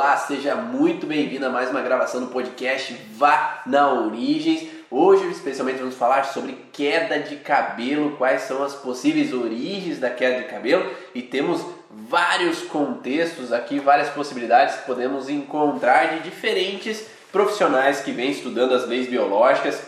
Olá, seja muito bem-vindo a mais uma gravação do podcast Vá na Origens. Hoje, especialmente, vamos falar sobre queda de cabelo, quais são as possíveis origens da queda de cabelo e temos vários contextos aqui, várias possibilidades que podemos encontrar de diferentes profissionais que vêm estudando as leis biológicas.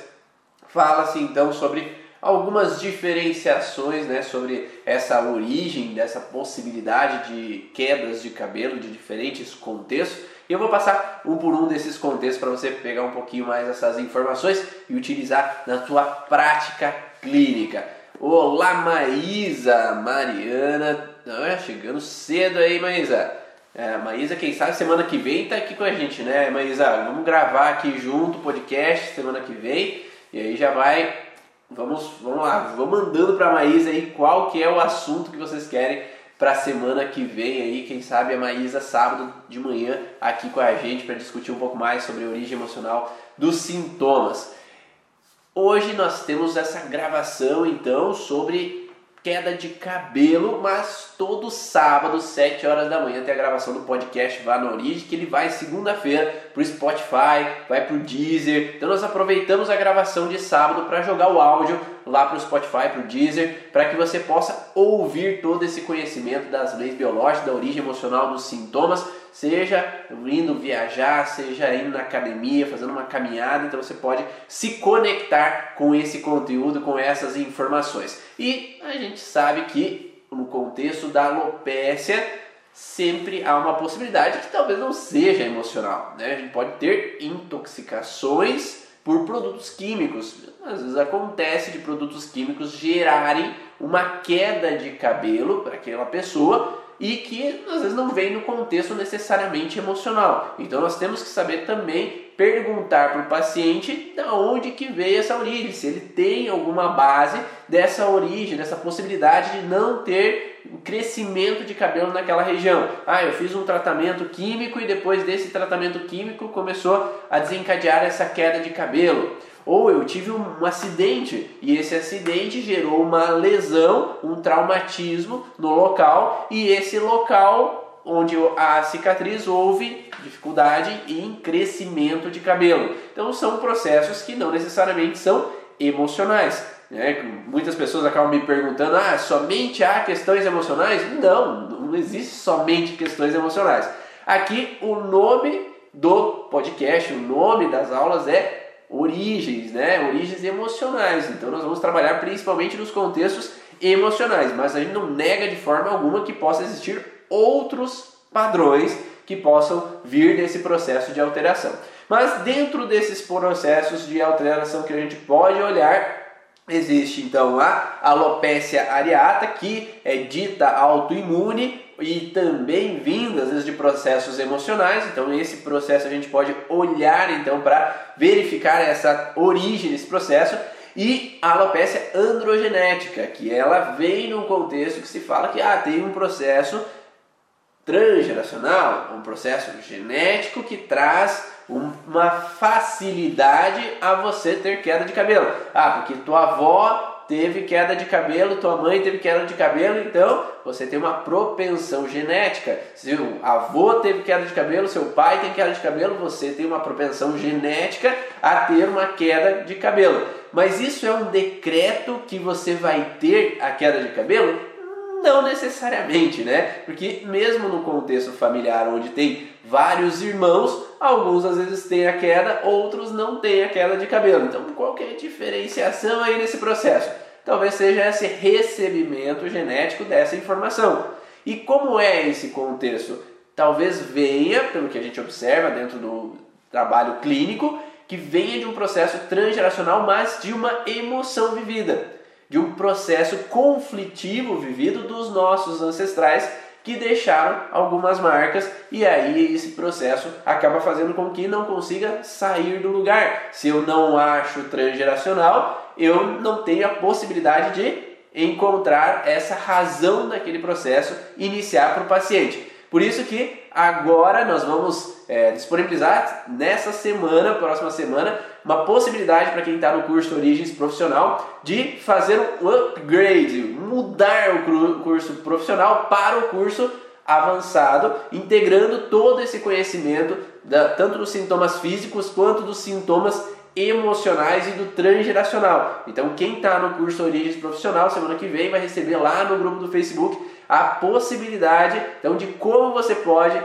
Fala-se então sobre algumas diferenciações né, sobre essa origem dessa possibilidade de quedas de cabelo de diferentes contextos. E eu vou passar um por um desses contextos para você pegar um pouquinho mais essas informações e utilizar na sua prática clínica. Olá, Maísa, Mariana, ah, chegando cedo aí, Maísa. É, Maísa, quem sabe semana que vem tá aqui com a gente, né, Maísa? Vamos gravar aqui junto o podcast semana que vem e aí já vai Vamos, vamos lá, vou mandando para a Maísa aí qual que é o assunto que vocês querem para a semana que vem aí, quem sabe a Maísa sábado de manhã aqui com a gente para discutir um pouco mais sobre a origem emocional dos sintomas. Hoje nós temos essa gravação então sobre queda de cabelo, mas todo sábado, 7 horas da manhã, tem a gravação do podcast Vá na Origem, que ele vai segunda-feira pro Spotify, vai pro Deezer. Então nós aproveitamos a gravação de sábado para jogar o áudio lá pro Spotify, pro Deezer, para que você possa ouvir todo esse conhecimento das leis biológicas, da origem emocional dos sintomas seja indo viajar, seja indo na academia, fazendo uma caminhada, então você pode se conectar com esse conteúdo, com essas informações. E a gente sabe que no contexto da alopécia sempre há uma possibilidade que talvez não seja emocional, né? A gente pode ter intoxicações por produtos químicos. Às vezes acontece de produtos químicos gerarem uma queda de cabelo para aquela pessoa e que às vezes não vem no contexto necessariamente emocional. Então nós temos que saber também perguntar para o paciente da onde que veio essa origem, se ele tem alguma base dessa origem, dessa possibilidade de não ter crescimento de cabelo naquela região. Ah, eu fiz um tratamento químico e depois desse tratamento químico começou a desencadear essa queda de cabelo. Ou eu tive um acidente e esse acidente gerou uma lesão, um traumatismo no local e esse local onde a cicatriz houve dificuldade em crescimento de cabelo. Então são processos que não necessariamente são emocionais. Né? Muitas pessoas acabam me perguntando: ah, somente há questões emocionais? Não, não existe somente questões emocionais. Aqui o nome do podcast, o nome das aulas é origens, né? Origens emocionais. Então nós vamos trabalhar principalmente nos contextos emocionais, mas a gente não nega de forma alguma que possa existir outros padrões que possam vir desse processo de alteração. Mas dentro desses processos de alteração que a gente pode olhar, existe então a alopecia areata, que é dita autoimune, e também vindo às vezes de processos emocionais. Então esse processo a gente pode olhar então para verificar essa origem desse processo e a alopecia androgenética, que ela vem num contexto que se fala que ah, tem um processo transgeracional, um processo genético que traz uma facilidade a você ter queda de cabelo. Ah, porque tua avó teve queda de cabelo, tua mãe teve queda de cabelo, então você tem uma propensão genética. Se o avô teve queda de cabelo, seu pai tem queda de cabelo, você tem uma propensão genética a ter uma queda de cabelo. Mas isso é um decreto que você vai ter a queda de cabelo? Não necessariamente, né? Porque mesmo no contexto familiar onde tem vários irmãos, alguns às vezes têm a queda, outros não têm a queda de cabelo. Então, qual que é a diferenciação aí nesse processo? Talvez seja esse recebimento genético dessa informação. E como é esse contexto? Talvez venha, pelo que a gente observa dentro do trabalho clínico, que venha de um processo transgeracional, mas de uma emoção vivida de um processo conflitivo vivido dos nossos ancestrais que deixaram algumas marcas e aí esse processo acaba fazendo com que não consiga sair do lugar. Se eu não acho transgeracional, eu não tenho a possibilidade de encontrar essa razão daquele processo iniciar para o paciente. Por isso que agora nós vamos é, disponibilizar nessa semana, próxima semana, uma possibilidade para quem está no curso Origens Profissional de fazer um upgrade, mudar o curso profissional para o curso avançado, integrando todo esse conhecimento, da, tanto dos sintomas físicos quanto dos sintomas emocionais e do transgeracional. Então, quem está no curso Origens Profissional, semana que vem, vai receber lá no grupo do Facebook a possibilidade então, de como você pode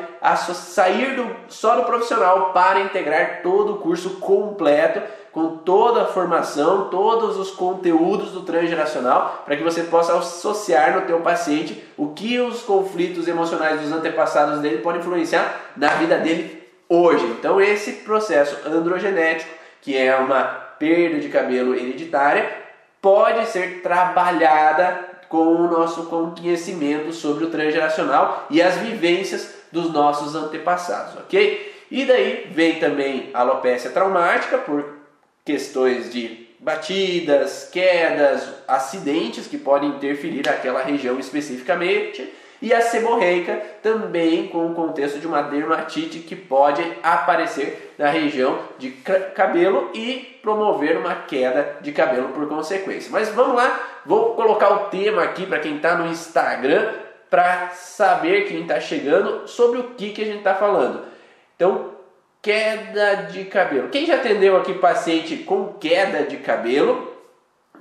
sair do, só do profissional para integrar todo o curso completo, com toda a formação, todos os conteúdos do transgeracional, para que você possa associar no teu paciente o que os conflitos emocionais dos antepassados dele podem influenciar na vida dele hoje. Então, esse processo androgenético que é uma perda de cabelo hereditária, pode ser trabalhada com o nosso conhecimento sobre o transgeracional e as vivências dos nossos antepassados, ok? E daí vem também a alopecia traumática por questões de batidas, quedas, acidentes que podem interferir naquela região especificamente e a seborreica também com o contexto de uma dermatite que pode aparecer na região de cabelo e promover uma queda de cabelo por consequência. Mas vamos lá, vou colocar o tema aqui para quem está no Instagram para saber quem está chegando sobre o que, que a gente está falando. Então, queda de cabelo. Quem já atendeu aqui paciente com queda de cabelo?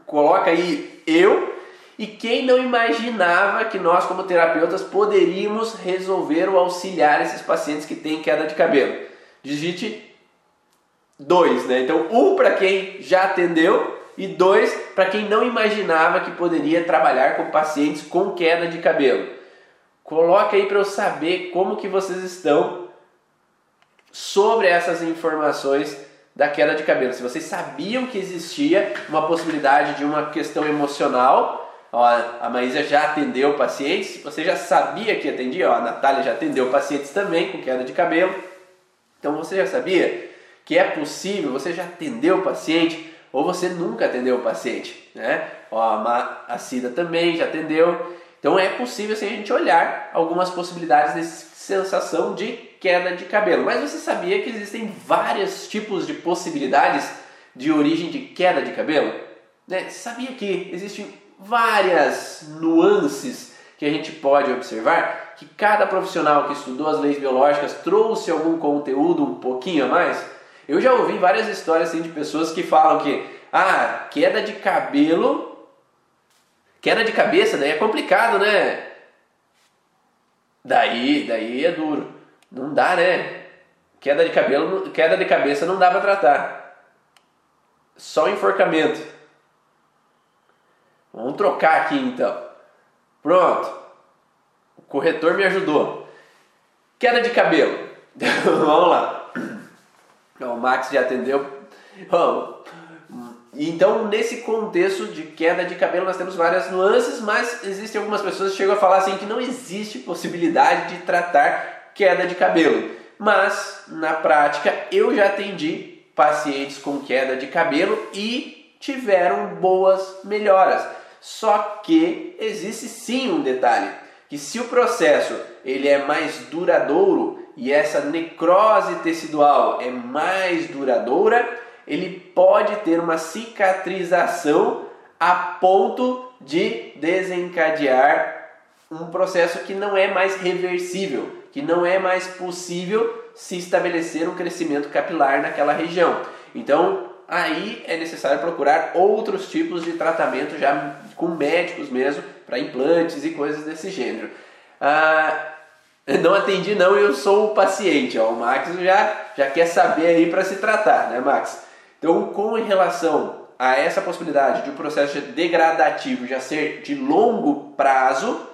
Coloca aí eu e quem não imaginava que nós, como terapeutas, poderíamos resolver ou auxiliar esses pacientes que têm queda de cabelo? Digite dois, né? Então, um para quem já atendeu e dois para quem não imaginava que poderia trabalhar com pacientes com queda de cabelo. Coloque aí para eu saber como que vocês estão sobre essas informações da queda de cabelo. Se vocês sabiam que existia uma possibilidade de uma questão emocional Ó, a Maísa já atendeu pacientes, você já sabia que atendia, ó, a Natália já atendeu pacientes também com queda de cabelo. Então você já sabia que é possível, você já atendeu o paciente ou você nunca atendeu o paciente, né? Ó, a Cida também já atendeu. Então é possível assim, a gente olhar algumas possibilidades dessa sensação de queda de cabelo. Mas você sabia que existem vários tipos de possibilidades de origem de queda de cabelo? Né? Sabia que existem várias nuances que a gente pode observar, que cada profissional que estudou as leis biológicas trouxe algum conteúdo um pouquinho a mais. Eu já ouvi várias histórias assim, de pessoas que falam que ah, queda de cabelo, queda de cabeça, daí é complicado, né? Daí, daí é duro. Não dá, né? Queda de cabelo, queda de cabeça não dá para tratar. Só enforcamento. Vamos trocar aqui então. Pronto. O corretor me ajudou. Queda de cabelo. Vamos lá. O Max já atendeu. Então, nesse contexto de queda de cabelo, nós temos várias nuances, mas existem algumas pessoas que chegam a falar assim que não existe possibilidade de tratar queda de cabelo. Mas, na prática, eu já atendi pacientes com queda de cabelo e tiveram boas melhoras. Só que existe sim um detalhe, que se o processo ele é mais duradouro e essa necrose tecidual é mais duradoura, ele pode ter uma cicatrização a ponto de desencadear um processo que não é mais reversível, que não é mais possível se estabelecer um crescimento capilar naquela região. Então, aí é necessário procurar outros tipos de tratamento já com médicos mesmo, para implantes e coisas desse gênero. Ah, não atendi não, eu sou o paciente, ó, o Max já, já quer saber aí para se tratar, né Max? Então, com relação a essa possibilidade de um processo degradativo já ser de longo prazo,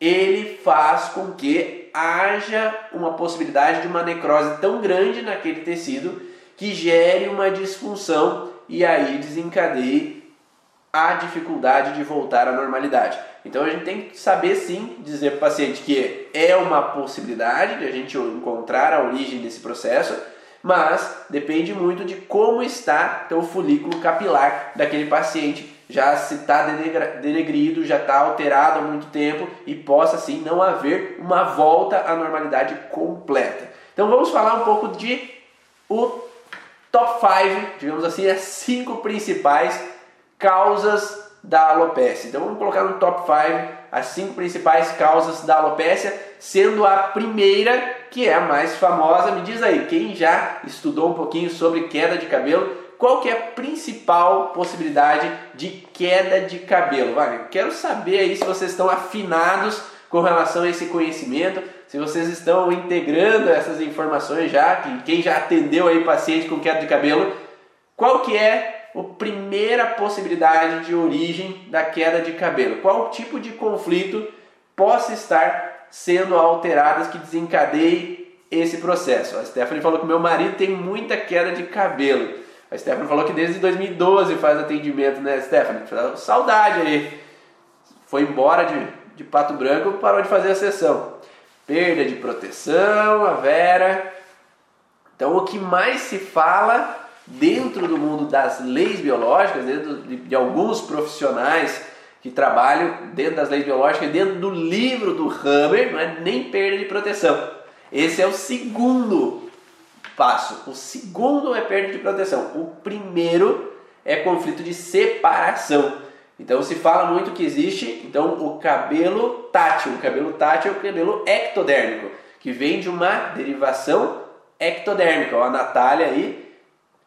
ele faz com que haja uma possibilidade de uma necrose tão grande naquele tecido que gere uma disfunção e aí desencadeie a dificuldade de voltar à normalidade. Então a gente tem que saber sim dizer para o paciente que é uma possibilidade de a gente encontrar a origem desse processo, mas depende muito de como está então, o folículo capilar daquele paciente, já se está denegrido, já está alterado há muito tempo e possa sim não haver uma volta à normalidade completa. Então vamos falar um pouco de o top 5, digamos assim, as cinco principais causas da alopecia. Então vamos colocar no top 5 as cinco principais causas da alopecia, sendo a primeira que é a mais famosa. Me diz aí, quem já estudou um pouquinho sobre queda de cabelo, qual que é a principal possibilidade de queda de cabelo? Wagner, quero saber aí se vocês estão afinados com relação a esse conhecimento, se vocês estão integrando essas informações já, que quem já atendeu aí paciente com queda de cabelo, qual que é a primeira possibilidade de origem da queda de cabelo? Qual tipo de conflito possa estar sendo alteradas que desencadeie esse processo? A Stephanie falou que meu marido tem muita queda de cabelo. A Stephanie falou que desde 2012 faz atendimento, né, Stephanie? Saudade aí. Foi embora de, de Pato Branco, parou de fazer a sessão. Perda de proteção, a Vera. Então, o que mais se fala dentro do mundo das leis biológicas, dentro de, de alguns profissionais que trabalham dentro das leis biológicas, dentro do livro do Hammer, não é nem perda de proteção. Esse é o segundo passo. O segundo é perda de proteção. O primeiro é conflito de separação. Então se fala muito que existe então o cabelo tátil. O cabelo tátil é o cabelo ectodérmico, que vem de uma derivação ectodérmica. Ó, a Natália aí,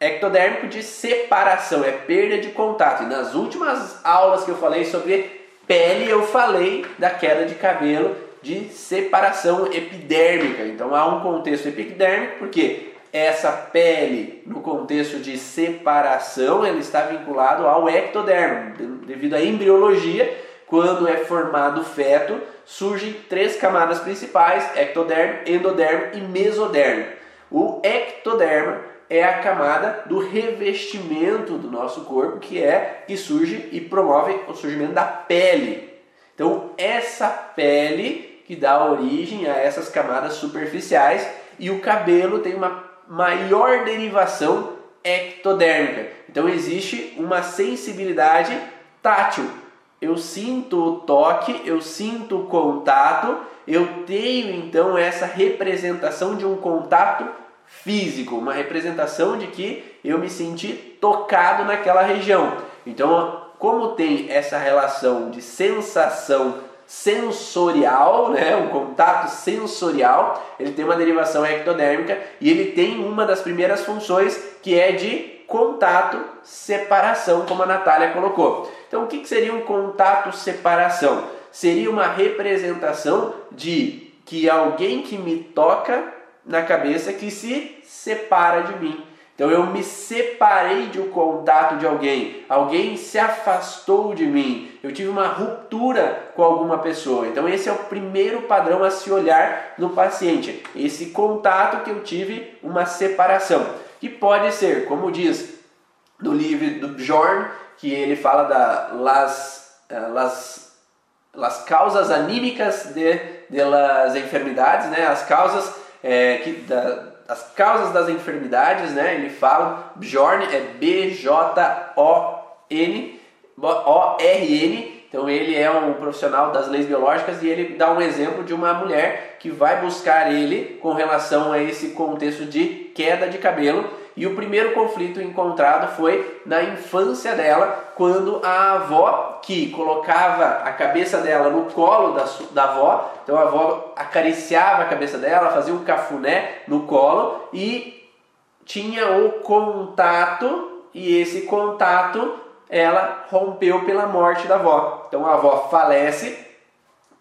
ectodérmico de separação, é perda de contato. E nas últimas aulas que eu falei sobre pele, eu falei da queda de cabelo de separação epidérmica. Então há um contexto epidérmico, porque essa pele, no contexto de separação, ele está vinculado ao ectodermo. Devido à embriologia, quando é formado o feto, surgem três camadas principais: ectodermo, endodermo e mesodermo. O ectodermo é a camada do revestimento do nosso corpo, que é que surge e promove o surgimento da pele. Então, essa pele que dá origem a essas camadas superficiais e o cabelo tem uma maior derivação ectodérmica. Então existe uma sensibilidade tátil. Eu sinto o toque, eu sinto o contato, eu tenho então essa representação de um contato físico, uma representação de que eu me senti tocado naquela região. Então, como tem essa relação de sensação sensorial, né, um contato sensorial, ele tem uma derivação ectodérmica e ele tem uma das primeiras funções que é de contato separação, como a Natália colocou. Então, o que, que seria um contato separação? Seria uma representação de que alguém que me toca na cabeça que se separa de mim. Então eu me separei de um contato de alguém, alguém se afastou de mim, eu tive uma ruptura com alguma pessoa. Então esse é o primeiro padrão a se olhar no paciente, esse contato que eu tive uma separação. Que pode ser, como diz no livro do Jorn, que ele fala da las, eh, las, las causas anímicas de, de las enfermidades, né? as causas é, que, da, as causas das enfermidades, né? Ele fala, Bjorn é B-J-O-N, O-R-N. Então ele é um profissional das leis biológicas e ele dá um exemplo de uma mulher que vai buscar ele com relação a esse contexto de queda de cabelo. E o primeiro conflito encontrado foi na infância dela, quando a avó que colocava a cabeça dela no colo da, da avó, então a avó acariciava a cabeça dela, fazia um cafuné no colo e tinha o contato, e esse contato ela rompeu pela morte da avó. Então a avó falece,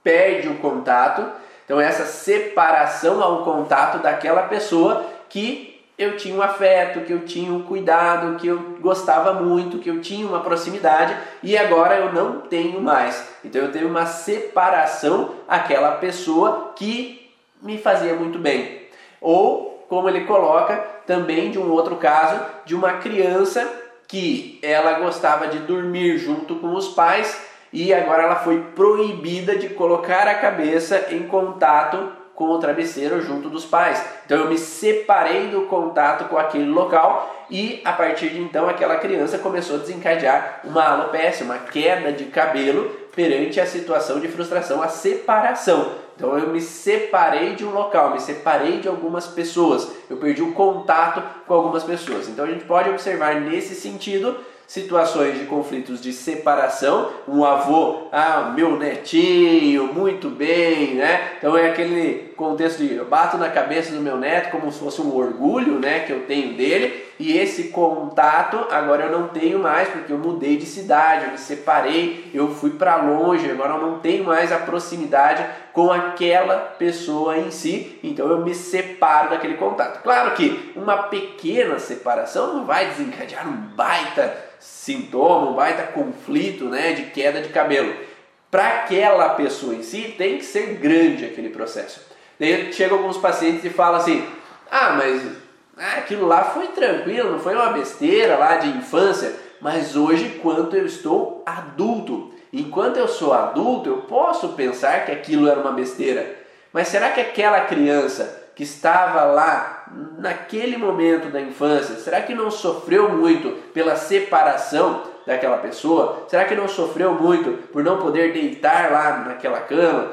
perde o contato, então essa separação ao contato daquela pessoa que eu tinha um afeto, que eu tinha um cuidado, que eu gostava muito, que eu tinha uma proximidade e agora eu não tenho mais. Então eu tenho uma separação aquela pessoa que me fazia muito bem. Ou, como ele coloca, também de um outro caso, de uma criança que ela gostava de dormir junto com os pais e agora ela foi proibida de colocar a cabeça em contato com o travesseiro junto dos pais. Então eu me separei do contato com aquele local e a partir de então aquela criança começou a desencadear uma alopecia, uma queda de cabelo perante a situação de frustração, a separação. Então eu me separei de um local, me separei de algumas pessoas, eu perdi o contato com algumas pessoas. Então a gente pode observar nesse sentido situações de conflitos de separação, um avô, ah, meu netinho, muito bem, né? Então é aquele contexto de eu bato na cabeça do meu neto como se fosse um orgulho, né, que eu tenho dele, e esse contato agora eu não tenho mais porque eu mudei de cidade, eu me separei, eu fui para longe, agora eu não tenho mais a proximidade com aquela pessoa em si, então eu me separo daquele contato. Claro que uma pequena separação não vai desencadear um baita sintoma, um baita conflito, né, de queda de cabelo. Para aquela pessoa em si tem que ser grande aquele processo. Daí chegam alguns pacientes e falam assim: "Ah, mas ah, aquilo lá foi tranquilo, não foi uma besteira lá de infância, mas hoje, quando eu estou adulto, enquanto eu sou adulto, eu posso pensar que aquilo era uma besteira. Mas será que aquela criança que estava lá naquele momento da infância, será que não sofreu muito pela separação daquela pessoa? Será que não sofreu muito por não poder deitar lá naquela cama?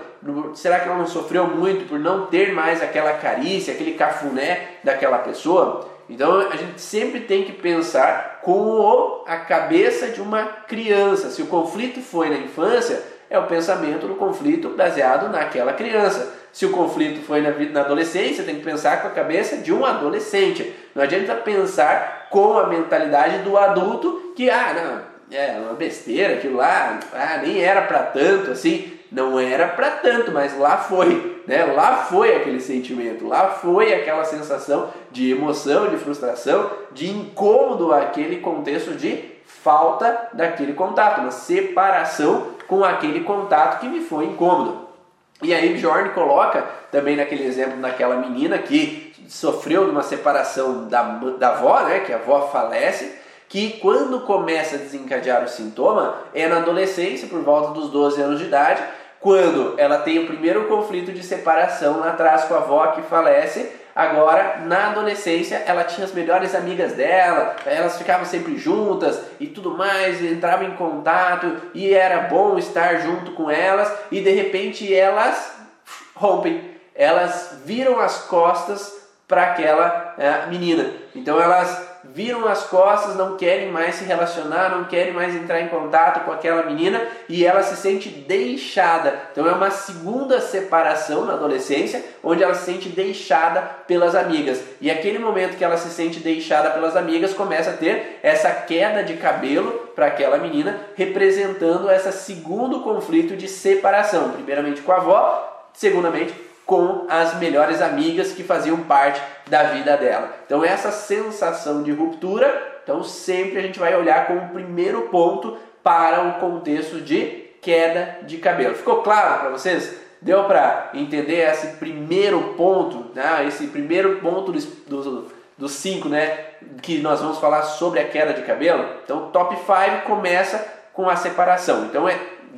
Será que ela não sofreu muito por não ter mais aquela carícia, aquele cafuné daquela pessoa? Então a gente sempre tem que pensar com a cabeça de uma criança. Se o conflito foi na infância, é o pensamento do conflito baseado naquela criança. Se o conflito foi na, na adolescência, tem que pensar com a cabeça de um adolescente. Não adianta pensar com a mentalidade do adulto que, ah, não, é uma besteira aquilo lá, ah, nem era para tanto assim. Não era para tanto, mas lá foi, né? Lá foi aquele sentimento, lá foi aquela sensação de emoção, de frustração, de incômodo, aquele contexto de falta daquele contato, uma separação com aquele contato que me foi incômodo. E aí Bjorn coloca também naquele exemplo daquela menina que sofreu de uma separação da, da avó, né, que a avó falece, que quando começa a desencadear o sintoma é na adolescência, por volta dos 12 anos de idade, quando ela tem o primeiro conflito de separação lá atrás com a avó que falece. Agora, na adolescência, ela tinha as melhores amigas dela, elas ficavam sempre juntas e tudo mais, entravam em contato e era bom estar junto com elas e de repente elas rompem, elas viram as costas para aquela é, menina. Então elas viram as costas, não querem mais se relacionar, não querem mais entrar em contato com aquela menina e ela se sente deixada. Então é uma segunda separação na adolescência, onde ela se sente deixada pelas amigas. E aquele momento que ela se sente deixada pelas amigas, começa a ter essa queda de cabelo para aquela menina, representando esse segundo conflito de separação, primeiramente com a avó, segundamente com as melhores amigas que faziam parte da vida dela. Então essa sensação de ruptura, então sempre a gente vai olhar como primeiro ponto para o contexto de queda de cabelo. Ficou claro para vocês? Deu para entender esse primeiro ponto, né? esse primeiro ponto dos, dos, dos cinco, né? Que nós vamos falar sobre a queda de cabelo. Então, top 5 começa com a separação. Então, é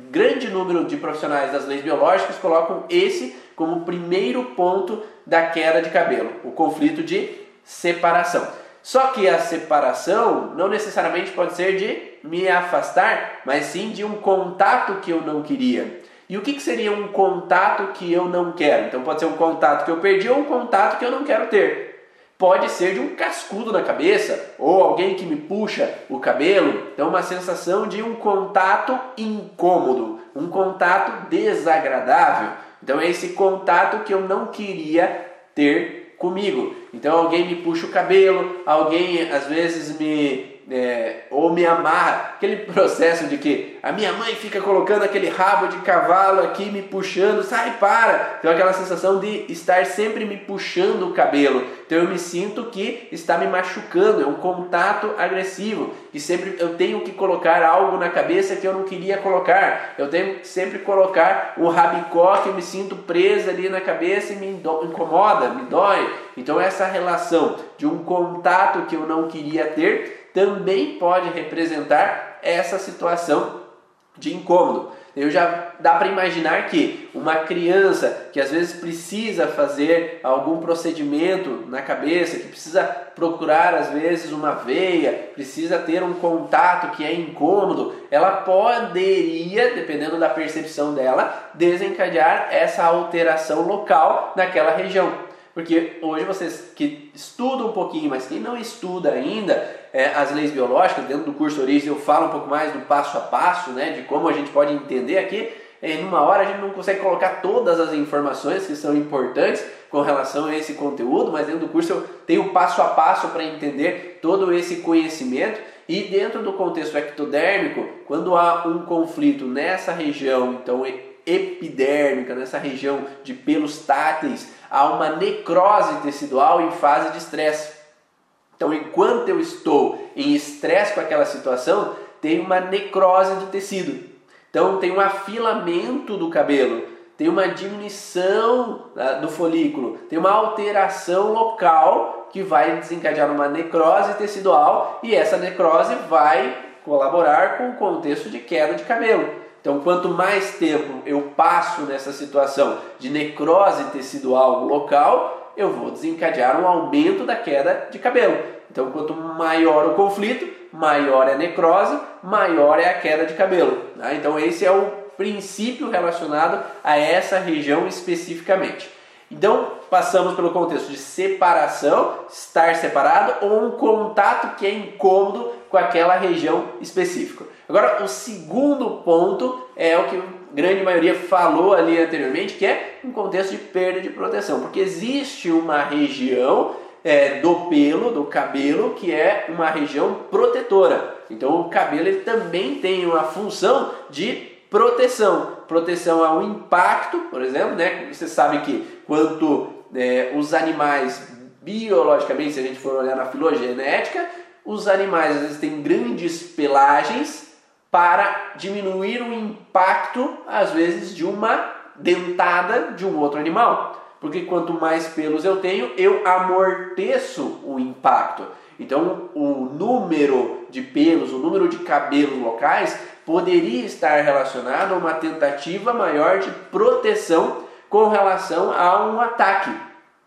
grande número de profissionais das leis biológicas colocam esse como primeiro ponto da queda de cabelo, o conflito de separação. Só que a separação não necessariamente pode ser de me afastar, mas sim de um contato que eu não queria. E o que, que seria um contato que eu não quero? Então pode ser um contato que eu perdi ou um contato que eu não quero ter. Pode ser de um cascudo na cabeça ou alguém que me puxa o cabelo. Então, uma sensação de um contato incômodo, um contato desagradável. Então é esse contato que eu não queria ter comigo. Então alguém me puxa o cabelo, alguém às vezes me é, ou me amarra, aquele processo de que a minha mãe fica colocando aquele rabo de cavalo aqui me puxando, sai para, então aquela sensação de estar sempre me puxando o cabelo, então eu me sinto que está me machucando, é um contato agressivo, que sempre eu tenho que colocar algo na cabeça que eu não queria colocar, eu tenho que sempre colocar o rabicó que eu me sinto presa ali na cabeça e me incomoda, me dói, então essa relação de um contato que eu não queria ter também pode representar essa situação de incômodo. Eu já dá para imaginar que uma criança que às vezes precisa fazer algum procedimento na cabeça, que precisa procurar às vezes uma veia, precisa ter um contato que é incômodo, ela poderia, dependendo da percepção dela, desencadear essa alteração local naquela região. Porque hoje vocês que estudam um pouquinho, mas quem não estuda ainda é, as leis biológicas, dentro do curso Origem eu falo um pouco mais do passo a passo, né, de como a gente pode entender aqui. Em uma hora a gente não consegue colocar todas as informações que são importantes com relação a esse conteúdo, mas dentro do curso eu tenho passo a passo para entender todo esse conhecimento. E dentro do contexto ectodérmico, quando há um conflito nessa região, então epidérmica, nessa região de pelos táteis, há uma necrose tecidual em fase de estresse. Então, enquanto eu estou em estresse com aquela situação, tem uma necrose do tecido. Então, tem um afilamento do cabelo, tem uma diminuição uh, do folículo, tem uma alteração local que vai desencadear uma necrose tecidual e essa necrose vai colaborar com o contexto de queda de cabelo. Então, quanto mais tempo eu passo nessa situação de necrose tecidual local, eu vou desencadear um aumento da queda de cabelo. Então, quanto maior o conflito, maior é a necrose, maior é a queda de cabelo. Tá? Então, esse é o princípio relacionado a essa região especificamente. Então, passamos pelo contexto de separação, estar separado, ou um contato que é incômodo com aquela região específica. Agora, o segundo ponto é o que a grande maioria falou ali anteriormente, que é um contexto de perda de proteção, porque existe uma região é, do pelo, do cabelo, que é uma região protetora. Então, o cabelo ele também tem uma função de proteção, proteção ao impacto, por exemplo, né? Você sabe que quanto é, os animais biologicamente, se a gente for olhar na filogenética, os animais às vezes têm grandes pelagens para diminuir o impacto, às vezes, de uma dentada de um outro animal. Porque quanto mais pelos eu tenho, eu amorteço o impacto. Então, o número de pelos, o número de cabelos locais poderia estar relacionado a uma tentativa maior de proteção com relação a um ataque.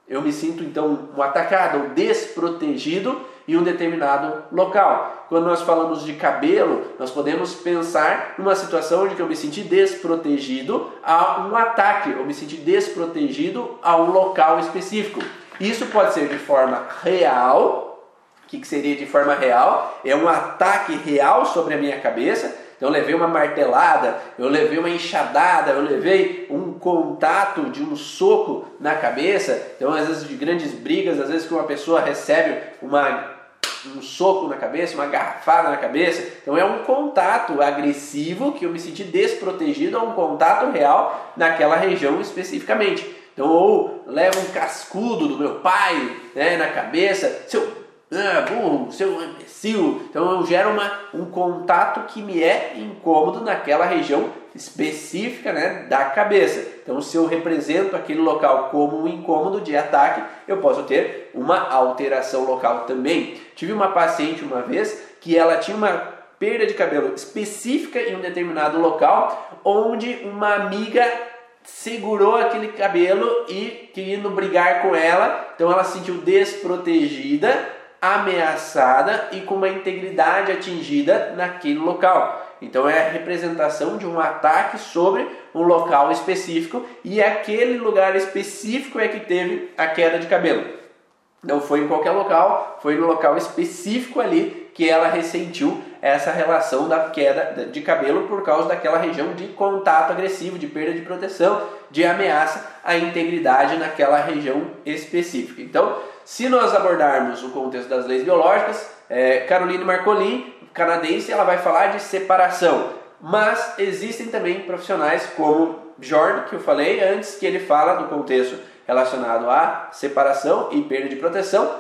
Eu me sinto então um atacado ou desprotegido em um determinado local. Quando nós falamos de cabelo, nós podemos pensar numa situação onde eu me senti desprotegido a um ataque, eu me senti desprotegido a um local específico. Isso pode ser de forma real. O que seria de forma real? É um ataque real sobre a minha cabeça então eu levei uma martelada, eu levei uma enxadada, eu levei um contato de um soco na cabeça. Então às vezes de grandes brigas, às vezes que uma pessoa recebe uma um soco na cabeça, uma garrafada na cabeça. Então é um contato agressivo que eu me senti desprotegido a um contato real naquela região especificamente. Então, ou leva um cascudo do meu pai né, na cabeça, seu ah, burro, seu imbecil. Então eu gero uma, um contato que me é incômodo naquela região específica né, da cabeça. Então, se eu represento aquele local como um incômodo de ataque, eu posso ter uma alteração local também. Tive uma paciente uma vez que ela tinha uma perda de cabelo específica em um determinado local, onde uma amiga segurou aquele cabelo e querendo brigar com ela, então ela se sentiu desprotegida ameaçada e com uma integridade atingida naquele local. Então é a representação de um ataque sobre um local específico e aquele lugar específico é que teve a queda de cabelo. Não foi em qualquer local, foi no local específico ali que ela ressentiu essa relação da queda de cabelo por causa daquela região de contato agressivo, de perda de proteção, de ameaça à integridade naquela região específica. Então, se nós abordarmos o contexto das leis biológicas, é, Caroline Marcolin, canadense, ela vai falar de separação. Mas existem também profissionais como Jordan, que eu falei antes, que ele fala do contexto relacionado à separação e perda de proteção.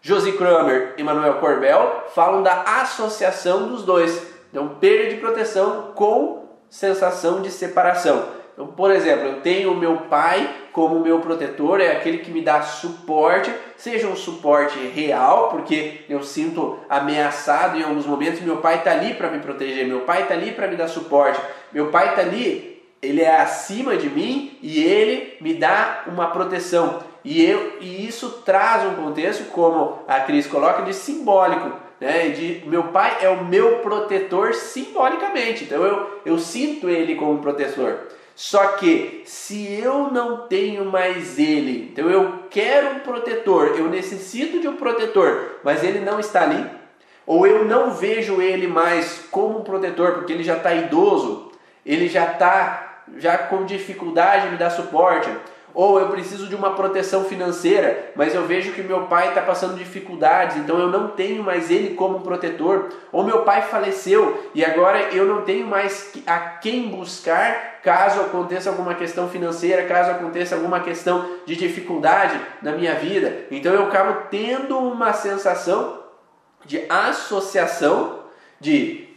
Josie Kramer e Manuel Corbel falam da associação dos dois. Então, perda de proteção com sensação de separação. Então, por exemplo, eu tenho o meu pai como meu protetor, é aquele que me dá suporte, seja um suporte real, porque eu sinto ameaçado em alguns momentos, meu pai está ali para me proteger, meu pai está ali para me dar suporte, meu pai está ali, ele é acima de mim e ele me dá uma proteção. E, eu, e isso traz um contexto, como a Cris coloca, de simbólico. Né? De, meu pai é o meu protetor simbolicamente, então eu, eu sinto ele como protetor. Só que se eu não tenho mais ele, então eu quero um protetor, eu necessito de um protetor, mas ele não está ali, ou eu não vejo ele mais como um protetor porque ele já está idoso, ele já está já com dificuldade de me dar suporte, ou eu preciso de uma proteção financeira, mas eu vejo que meu pai está passando dificuldades, então eu não tenho mais ele como protetor, ou meu pai faleceu e agora eu não tenho mais a quem buscar caso aconteça alguma questão financeira, caso aconteça alguma questão de dificuldade na minha vida. Então eu acabo tendo uma sensação de associação, de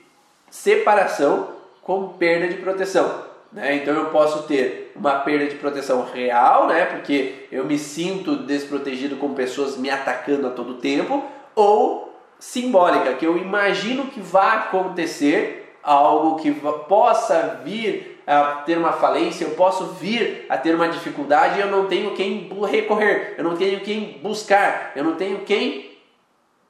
separação com perda de proteção. Né? Então eu posso ter uma perda de proteção real, né? porque eu me sinto desprotegido com pessoas me atacando a todo tempo, ou simbólica, que eu imagino que vai acontecer algo que possa vir a ter uma falência, eu posso vir a ter uma dificuldade e eu não tenho quem recorrer, eu não tenho quem buscar, eu não tenho quem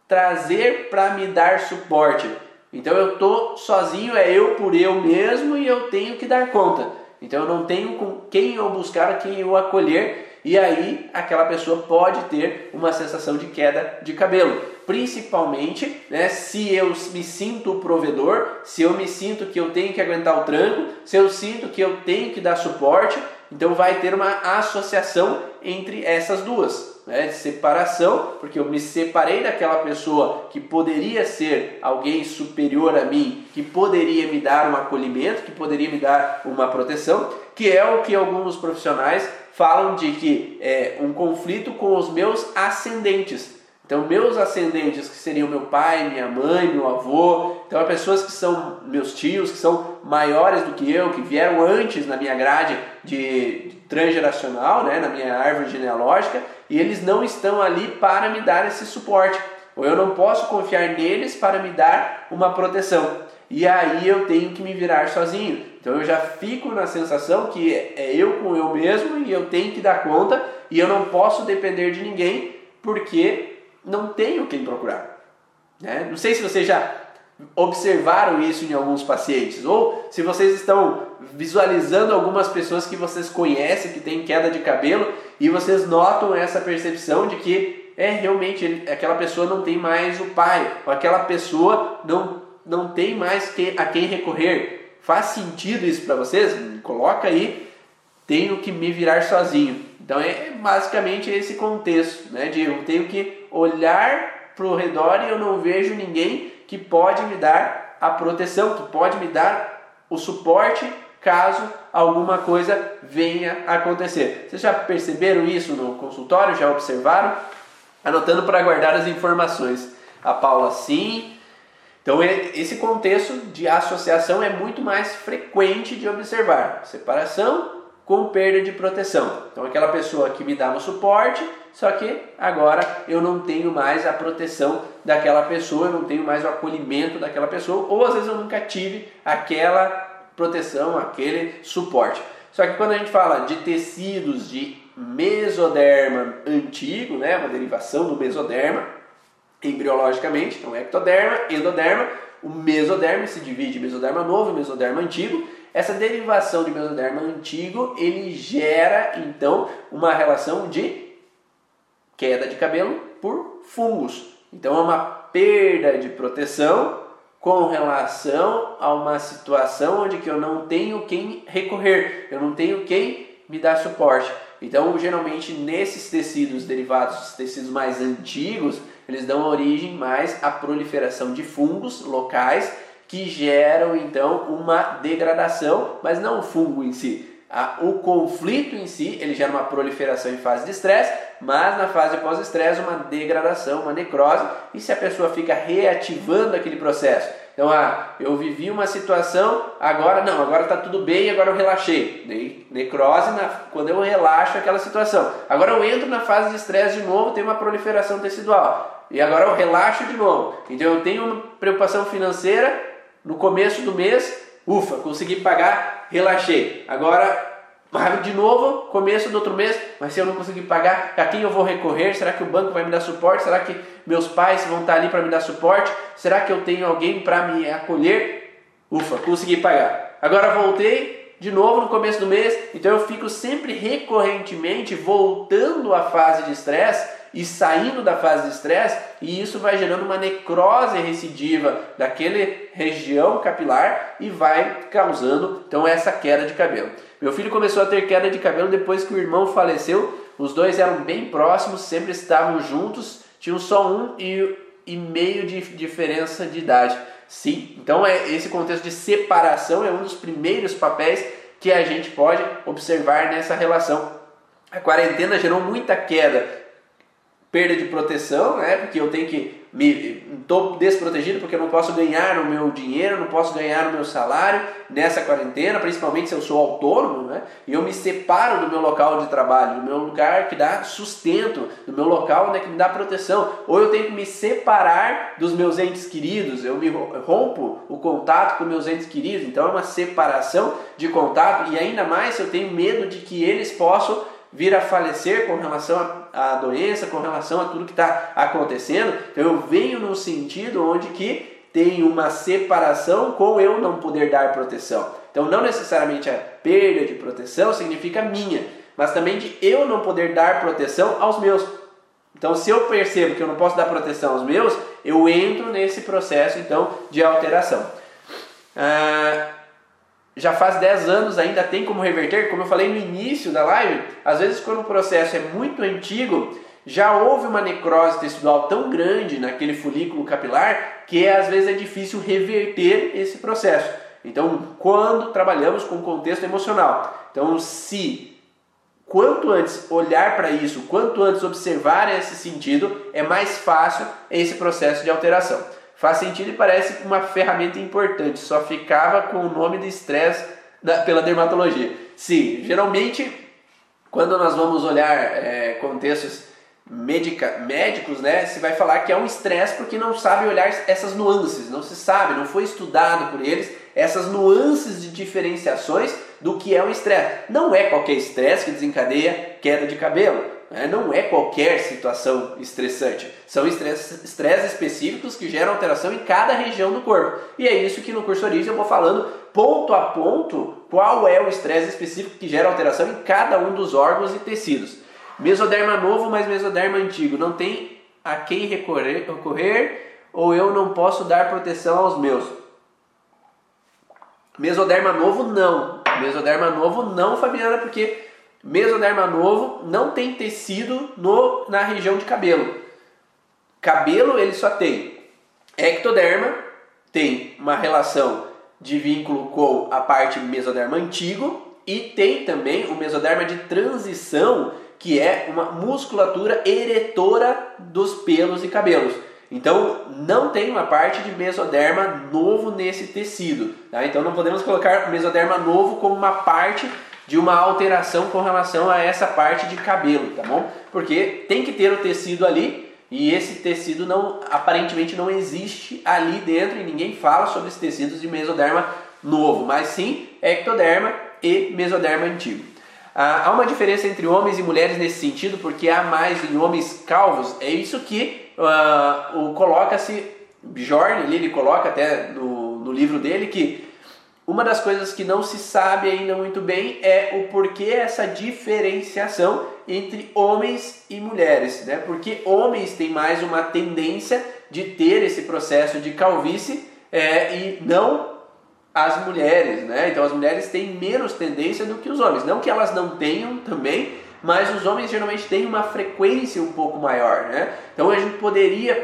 trazer para me dar suporte. Então eu tô sozinho, é eu por eu mesmo e eu tenho que dar conta. Então eu não tenho com quem eu buscar, quem eu acolher, e aí aquela pessoa pode ter uma sensação de queda de cabelo. Principalmente né, se eu me sinto o provedor, se eu me sinto que eu tenho que aguentar o tranco, se eu sinto que eu tenho que dar suporte, então vai ter uma associação entre essas duas né, de separação, porque eu me separei daquela pessoa que poderia ser alguém superior a mim, que poderia me dar um acolhimento, que poderia me dar uma proteção, que é o que alguns profissionais falam de que é um conflito com os meus ascendentes. Então, meus ascendentes, que seriam meu pai, minha mãe, meu avô, então, pessoas que são meus tios, que são maiores do que eu, que vieram antes na minha grade de, de transgeracional, né, na minha árvore genealógica, e eles não estão ali para me dar esse suporte, ou eu não posso confiar neles para me dar uma proteção. E aí eu tenho que me virar sozinho. Então eu já fico na sensação que é eu com eu mesmo e eu tenho que dar conta e eu não posso depender de ninguém porque não tenho quem procurar. Né? Não sei se vocês já observaram isso em alguns pacientes ou se vocês estão visualizando algumas pessoas que vocês conhecem que têm queda de cabelo e vocês notam essa percepção de que é realmente ele, aquela pessoa não tem mais o pai, ou aquela pessoa não, não tem mais que, a quem recorrer. Faz sentido isso para vocês? Coloca aí, tenho que me virar sozinho. Então é basicamente esse contexto, né? De eu tenho que olhar para o redor e eu não vejo ninguém que pode me dar a proteção, que pode me dar o suporte caso alguma coisa venha a acontecer. Vocês já perceberam isso no consultório? Já observaram? Anotando para guardar as informações. A Paula sim. Então esse contexto de associação é muito mais frequente de observar. Separação com perda de proteção. Então aquela pessoa que me dava suporte, só que agora eu não tenho mais a proteção daquela pessoa, eu não tenho mais o acolhimento daquela pessoa, ou às vezes eu nunca tive aquela proteção, aquele suporte. Só que quando a gente fala de tecidos de mesoderma antigo, né, uma derivação do mesoderma, embriologicamente, então ectoderma, endoderma, o mesoderma se divide em mesoderma novo e mesoderma antigo, essa derivação de mesoderma antigo, ele gera então uma relação de queda de cabelo por fungos. Então é uma perda de proteção com relação a uma situação onde que eu não tenho quem recorrer, eu não tenho quem me dar suporte. Então, geralmente nesses tecidos derivados, tecidos mais antigos, eles dão origem mais à proliferação de fungos locais que geram então uma degradação, mas não o fungo em si. O conflito em si, ele gera uma proliferação em fase de estresse, mas na fase pós-estresse uma degradação, uma necrose, e se a pessoa fica reativando aquele processo. Então, ah, eu vivi uma situação, agora não, agora está tudo bem, agora eu relaxei. Necrose na, quando eu relaxo aquela situação. Agora eu entro na fase de estresse de novo, tem uma proliferação tecidual. E agora eu relaxo de novo. Então eu tenho uma preocupação financeira, no começo do mês, ufa, consegui pagar, relaxei. Agora, de novo, começo do outro mês, mas se eu não conseguir pagar, a quem eu vou recorrer? Será que o banco vai me dar suporte? Será que meus pais vão estar ali para me dar suporte? Será que eu tenho alguém para me acolher? Ufa, consegui pagar. Agora voltei, de novo no começo do mês. Então eu fico sempre recorrentemente voltando à fase de estresse e saindo da fase de estresse, e isso vai gerando uma necrose recidiva daquela região capilar e vai causando então essa queda de cabelo. Meu filho começou a ter queda de cabelo depois que o irmão faleceu. Os dois eram bem próximos, sempre estavam juntos, tinham só um e, e meio de diferença de idade. Sim, então é esse contexto de separação é um dos primeiros papéis que a gente pode observar nessa relação. A quarentena gerou muita queda perda de proteção, né? Porque eu tenho que me tô desprotegido porque eu não posso ganhar o meu dinheiro, não posso ganhar o meu salário nessa quarentena, principalmente se eu sou autônomo, né? E eu me separo do meu local de trabalho, do meu lugar que dá sustento, do meu local né, que me dá proteção. Ou eu tenho que me separar dos meus entes queridos, eu me rompo o contato com meus entes queridos. Então é uma separação de contato e ainda mais eu tenho medo de que eles possam vir a falecer com relação à doença, com relação a tudo que está acontecendo. Então eu venho num sentido onde que tem uma separação com eu não poder dar proteção. Então não necessariamente a perda de proteção significa minha, mas também de eu não poder dar proteção aos meus. Então se eu percebo que eu não posso dar proteção aos meus, eu entro nesse processo então de alteração. Ah, já faz 10 anos, ainda tem como reverter, como eu falei no início da live, às vezes quando o processo é muito antigo, já houve uma necrose tecidual tão grande naquele folículo capilar que às vezes é difícil reverter esse processo. Então, quando trabalhamos com contexto emocional, então se quanto antes olhar para isso, quanto antes observar esse sentido, é mais fácil esse processo de alteração. Faz sentido e parece uma ferramenta importante, só ficava com o nome de estresse pela dermatologia. Sim, geralmente quando nós vamos olhar é, contextos medica, médicos, né, se vai falar que é um estresse porque não sabe olhar essas nuances, não se sabe, não foi estudado por eles essas nuances de diferenciações do que é um estresse. Não é qualquer estresse que desencadeia queda de cabelo. Né? Não é qualquer situação estressante. São estresses, específicos que geram alteração em cada região do corpo. E é isso que no curso Origem eu vou falando ponto a ponto qual é o estresse específico que gera alteração em cada um dos órgãos e tecidos. Mesoderma novo, mas mesoderma antigo. Não tem a quem recorrer, recorrer ou eu não posso dar proteção aos meus. Mesoderma novo, não. Mesoderma novo, não, Fabiana, porque Mesoderma novo não tem tecido no, na região de cabelo. Cabelo ele só tem ectoderma, tem uma relação de vínculo com a parte mesoderma antigo e tem também o mesoderma de transição, que é uma musculatura eretora dos pelos e cabelos. Então não tem uma parte de mesoderma novo nesse tecido. Tá? Então não podemos colocar mesoderma novo como uma parte de uma alteração com relação a essa parte de cabelo, tá bom? Porque tem que ter o tecido ali e esse tecido não aparentemente não existe ali dentro e ninguém fala sobre esses tecidos de mesoderma novo, mas sim ectoderma e mesoderma antigo. Ah, há uma diferença entre homens e mulheres nesse sentido, porque há mais em homens calvos. É isso que uh, o coloca-se Bjorn, ele coloca até no, no livro dele que uma das coisas que não se sabe ainda muito bem é o porquê essa diferenciação entre homens e mulheres, né? Porque homens têm mais uma tendência de ter esse processo de calvície é, e não as mulheres, né? Então as mulheres têm menos tendência do que os homens, não que elas não tenham também, mas os homens geralmente têm uma frequência um pouco maior, né? Então a gente poderia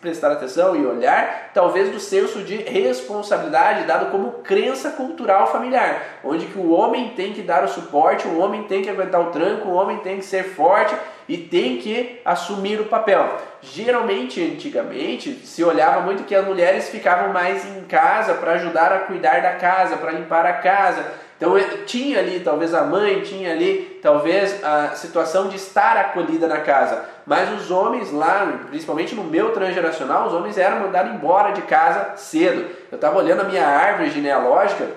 prestar atenção e olhar, talvez do senso de responsabilidade dado como crença cultural familiar, onde que o homem tem que dar o suporte, o homem tem que aguentar o tranco, o homem tem que ser forte e tem que assumir o papel. Geralmente, antigamente, se olhava muito que as mulheres ficavam mais em casa para ajudar a cuidar da casa, para limpar a casa, então tinha ali talvez a mãe, tinha ali talvez a situação de estar acolhida na casa. Mas os homens lá, principalmente no meu transgeracional, os homens eram mandados embora de casa cedo. Eu estava olhando a minha árvore genealógica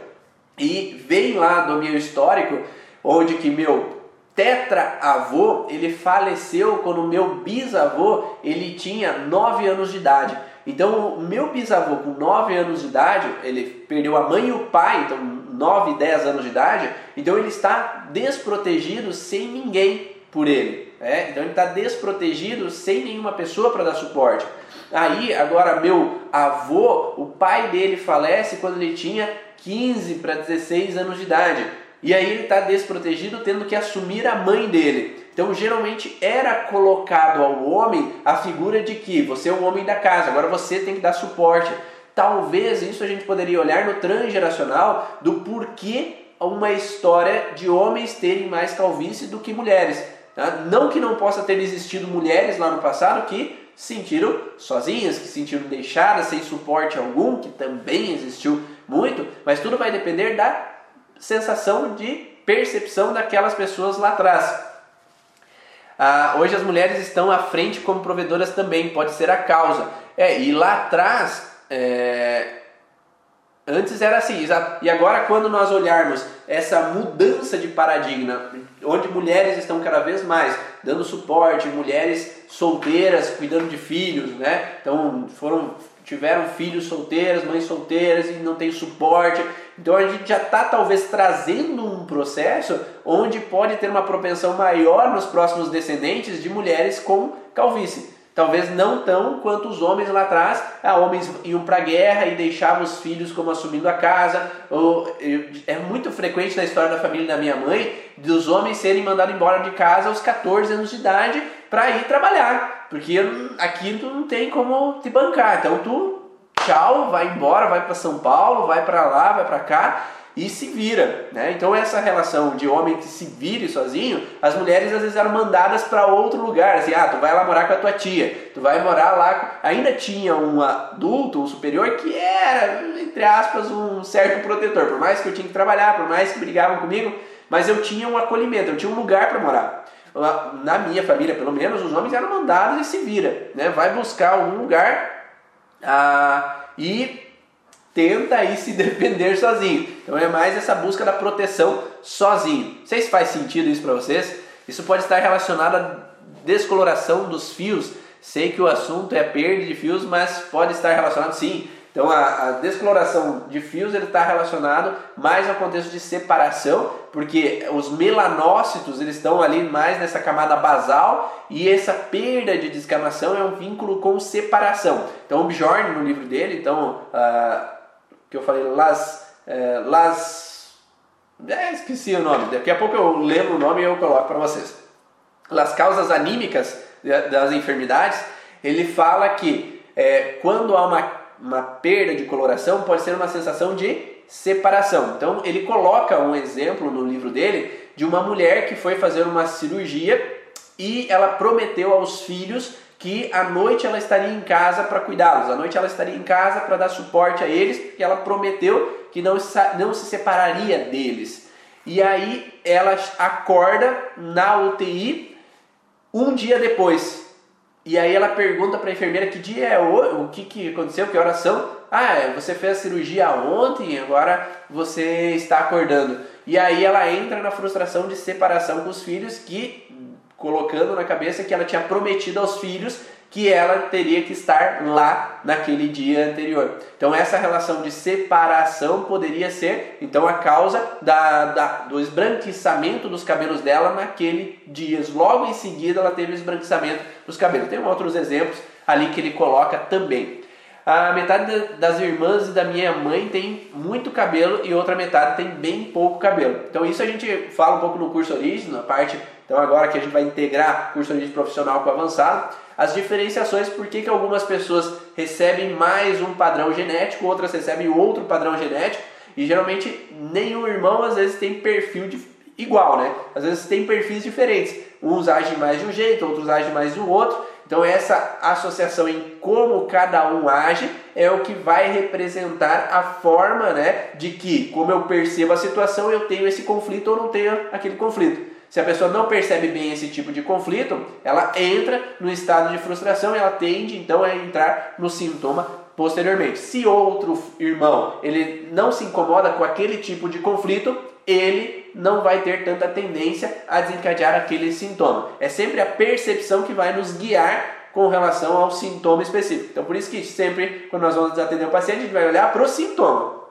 e veio lá do meu histórico, onde que meu tetra-avô, ele faleceu quando meu bisavô, ele tinha 9 anos de idade. Então, o meu bisavô, com 9 anos de idade, ele perdeu a mãe e o pai, então 9, 10 anos de idade, então ele está desprotegido sem ninguém por ele. Né? Então, ele está desprotegido sem nenhuma pessoa para dar suporte. Aí, agora, meu avô, o pai dele falece quando ele tinha 15 para 16 anos de idade. E aí ele está desprotegido, tendo que assumir a mãe dele. Então, geralmente era colocado ao homem a figura de que você é o homem da casa, agora você tem que dar suporte. Talvez isso a gente poderia olhar no transgeracional do porquê uma história de homens terem mais calvície do que mulheres. Tá? Não que não possa ter existido mulheres lá no passado que se sentiram sozinhas, que se sentiram deixadas sem suporte algum, que também existiu muito, mas tudo vai depender da sensação de percepção daquelas pessoas lá atrás. Ah, hoje as mulheres estão à frente como provedoras também, pode ser a causa. É, e lá atrás, é, antes era assim, e agora quando nós olharmos essa mudança de paradigma, onde mulheres estão cada vez mais dando suporte, mulheres solteiras cuidando de filhos, né? Então foram tiveram filhos solteiros, mães solteiras e não tem suporte. Então a gente já está talvez trazendo um processo onde pode ter uma propensão maior nos próximos descendentes de mulheres com calvície. Talvez não tão quanto os homens lá atrás, ah, homens iam para a guerra e deixavam os filhos como assumindo a casa. Ou, é muito frequente na história da família da minha mãe dos homens serem mandados embora de casa aos 14 anos de idade para ir trabalhar, porque aqui tu não tem como te bancar. Então tu tchau, vai embora, vai para São Paulo, vai para lá, vai para cá e se vira, né? Então essa relação de homem que se vire sozinho, as mulheres às vezes eram mandadas para outro lugar, assim, ah, tu vai lá morar com a tua tia, tu vai morar lá, ainda tinha um adulto, um superior que era, entre aspas, um certo protetor, por mais que eu tinha que trabalhar, por mais que brigavam comigo, mas eu tinha um acolhimento, eu tinha um lugar para morar. Na minha família, pelo menos, os homens eram mandados e se vira, né? Vai buscar algum lugar ah, e tenta aí se defender sozinho. Então é mais essa busca da proteção sozinho. Não sei se faz sentido isso para vocês. Isso pode estar relacionado à descoloração dos fios. Sei que o assunto é perda de fios, mas pode estar relacionado sim. Então a, a descoloração de fios ele está relacionado mais ao contexto de separação, porque os melanócitos eles estão ali mais nessa camada basal e essa perda de descamação é um vínculo com separação. Então o Bjorn no livro dele, então uh, que eu falei, Las. É, Las. É, esqueci o nome, daqui a pouco eu lembro o nome e eu coloco para vocês. Las causas anímicas das enfermidades, ele fala que é, quando há uma, uma perda de coloração, pode ser uma sensação de separação. Então ele coloca um exemplo no livro dele de uma mulher que foi fazer uma cirurgia e ela prometeu aos filhos que à noite ela estaria em casa para cuidá-los, à noite ela estaria em casa para dar suporte a eles, porque ela prometeu que não, não se separaria deles. E aí ela acorda na UTI um dia depois. E aí ela pergunta para a enfermeira que dia é o, o que, que aconteceu, que horas são. Ah, é, você fez a cirurgia ontem, agora você está acordando. E aí ela entra na frustração de separação com os filhos que colocando na cabeça que ela tinha prometido aos filhos que ela teria que estar lá naquele dia anterior. Então essa relação de separação poderia ser então a causa da, da, do esbranquiçamento dos cabelos dela naquele dia. Logo em seguida ela teve o esbranquiçamento dos cabelos. Tem outros exemplos ali que ele coloca também. A metade das irmãs e da minha mãe tem muito cabelo e outra metade tem bem pouco cabelo. Então isso a gente fala um pouco no curso Origem, na parte então agora que a gente vai integrar curso de profissional com avançado, as diferenciações, por que, que algumas pessoas recebem mais um padrão genético, outras recebem outro padrão genético, e geralmente nenhum irmão às vezes tem perfil de, igual, né? Às vezes tem perfis diferentes. Uns agem mais de um jeito, outros agem mais do outro. Então essa associação em como cada um age é o que vai representar a forma, né, de que como eu percebo a situação, eu tenho esse conflito ou não tenho aquele conflito. Se a pessoa não percebe bem esse tipo de conflito, ela entra no estado de frustração e ela tende então a entrar no sintoma posteriormente. Se outro irmão ele não se incomoda com aquele tipo de conflito, ele não vai ter tanta tendência a desencadear aquele sintoma. É sempre a percepção que vai nos guiar com relação ao sintoma específico. Então, por isso que sempre, quando nós vamos atender o paciente, a gente vai olhar para o sintoma.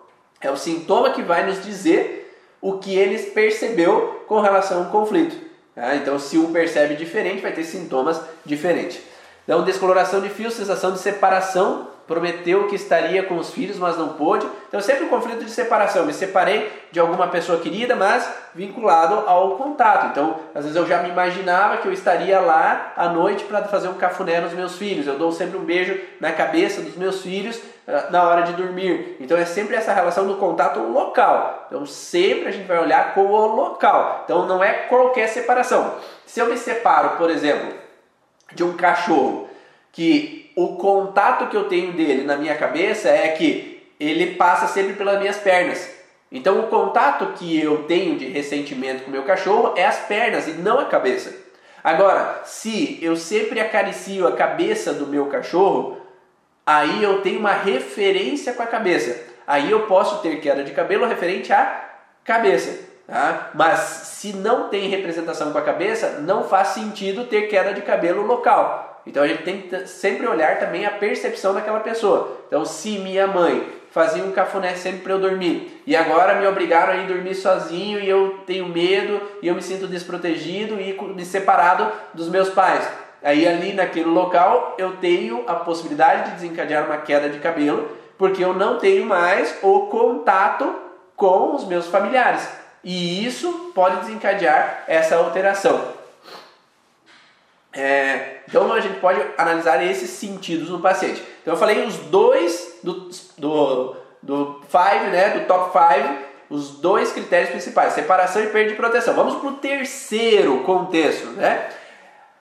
É o sintoma que vai nos dizer o que ele percebeu com relação ao conflito. Tá? Então, se um percebe diferente, vai ter sintomas diferentes. Então, descoloração de fio, sensação de separação prometeu que estaria com os filhos, mas não pôde. Então, sempre um conflito de separação. Me separei de alguma pessoa querida, mas vinculado ao contato. Então, às vezes eu já me imaginava que eu estaria lá à noite para fazer um cafuné nos meus filhos. Eu dou sempre um beijo na cabeça dos meus filhos na hora de dormir. Então, é sempre essa relação do contato local. Então, sempre a gente vai olhar com o local. Então, não é qualquer separação. Se eu me separo, por exemplo, de um cachorro que o contato que eu tenho dele na minha cabeça é que ele passa sempre pelas minhas pernas. Então o contato que eu tenho de ressentimento com o meu cachorro é as pernas e não a cabeça. Agora, se eu sempre acaricio a cabeça do meu cachorro, aí eu tenho uma referência com a cabeça. Aí eu posso ter queda de cabelo referente à cabeça. Tá? Mas se não tem representação com a cabeça, não faz sentido ter queda de cabelo local. Então a gente tem que sempre olhar também a percepção daquela pessoa. Então, se minha mãe fazia um cafuné sempre para eu dormir e agora me obrigaram a ir dormir sozinho e eu tenho medo e eu me sinto desprotegido e separado dos meus pais. Aí ali naquele local eu tenho a possibilidade de desencadear uma queda de cabelo porque eu não tenho mais o contato com os meus familiares. E isso pode desencadear essa alteração. É, então a gente pode analisar esses sentidos no paciente. Então eu falei os dois do, do, do five, né, do top 5, os dois critérios principais, separação e perda de proteção. Vamos para o terceiro contexto, né?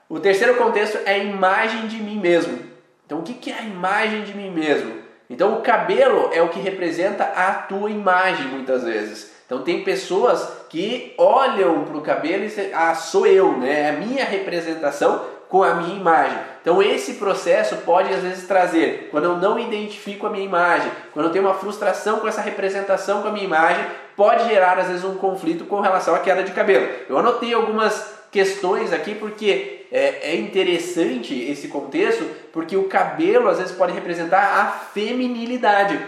O terceiro contexto é a imagem de mim mesmo. Então o que é a imagem de mim mesmo? Então o cabelo é o que representa a tua imagem muitas vezes. Então tem pessoas que olham para o cabelo e dizem, ah, sou eu, né? É a minha representação com a minha imagem. Então esse processo pode às vezes trazer, quando eu não identifico a minha imagem, quando eu tenho uma frustração com essa representação com a minha imagem, pode gerar às vezes um conflito com relação à queda de cabelo. Eu anotei algumas questões aqui porque é, é interessante esse contexto, porque o cabelo às vezes pode representar a feminilidade.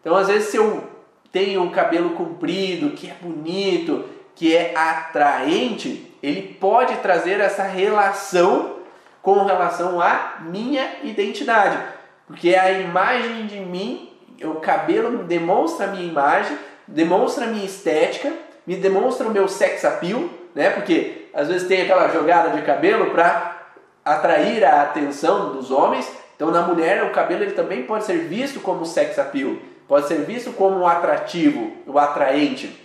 Então às vezes se eu tenho um cabelo comprido, que é bonito, que é atraente, ele pode trazer essa relação com relação à minha identidade. Porque a imagem de mim, o cabelo demonstra a minha imagem, demonstra a minha estética, me demonstra o meu sex appeal, né? Porque às vezes tem aquela jogada de cabelo para atrair a atenção dos homens. Então na mulher o cabelo ele também pode ser visto como sex appeal pode ser visto como um atrativo, o um atraente.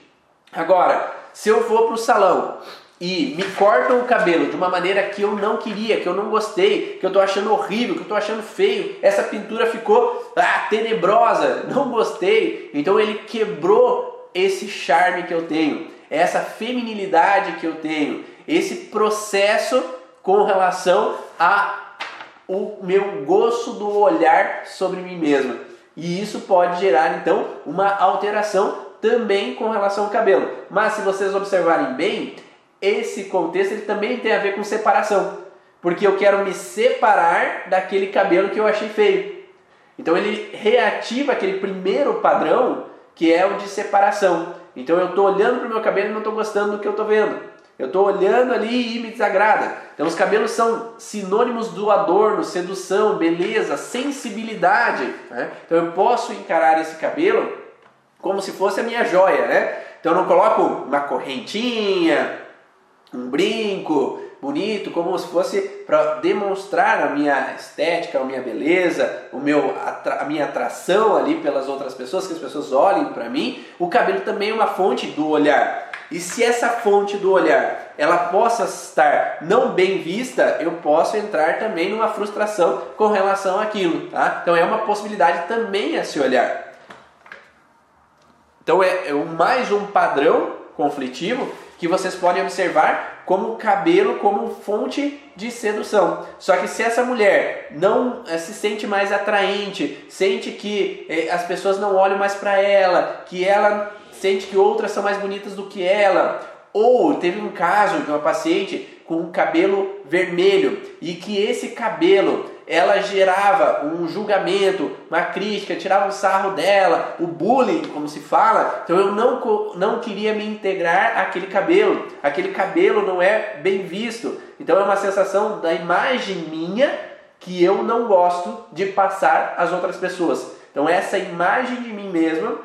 Agora, se eu for para o salão e me cortam o cabelo de uma maneira que eu não queria, que eu não gostei, que eu estou achando horrível, que eu estou achando feio, essa pintura ficou ah, tenebrosa, não gostei, então ele quebrou esse charme que eu tenho, essa feminilidade que eu tenho, esse processo com relação a o meu gosto do olhar sobre mim mesmo. E isso pode gerar então uma alteração também com relação ao cabelo. Mas se vocês observarem bem, esse contexto ele também tem a ver com separação, porque eu quero me separar daquele cabelo que eu achei feio. Então ele reativa aquele primeiro padrão que é o de separação. Então eu estou olhando para o meu cabelo e não estou gostando do que eu estou vendo. Eu estou olhando ali e me desagrada. Então, os cabelos são sinônimos do adorno, sedução, beleza, sensibilidade. Né? Então, eu posso encarar esse cabelo como se fosse a minha joia. Né? Então, eu não coloco uma correntinha, um brinco bonito, como se fosse para demonstrar a minha estética, a minha beleza, o meu, a minha atração ali pelas outras pessoas, que as pessoas olhem para mim. O cabelo também é uma fonte do olhar. E se essa fonte do olhar ela possa estar não bem vista, eu posso entrar também numa frustração com relação àquilo, tá? Então é uma possibilidade também a se olhar. Então é, é mais um padrão conflitivo que vocês podem observar como cabelo como fonte de sedução. Só que se essa mulher não é, se sente mais atraente, sente que é, as pessoas não olham mais para ela, que ela sente que outras são mais bonitas do que ela. Ou teve um caso de uma paciente com um cabelo vermelho e que esse cabelo ela gerava um julgamento, uma crítica, tirava um sarro dela, o bullying, como se fala. Então eu não, não queria me integrar àquele cabelo. Aquele cabelo não é bem visto. Então é uma sensação da imagem minha que eu não gosto de passar às outras pessoas. Então essa imagem de mim mesmo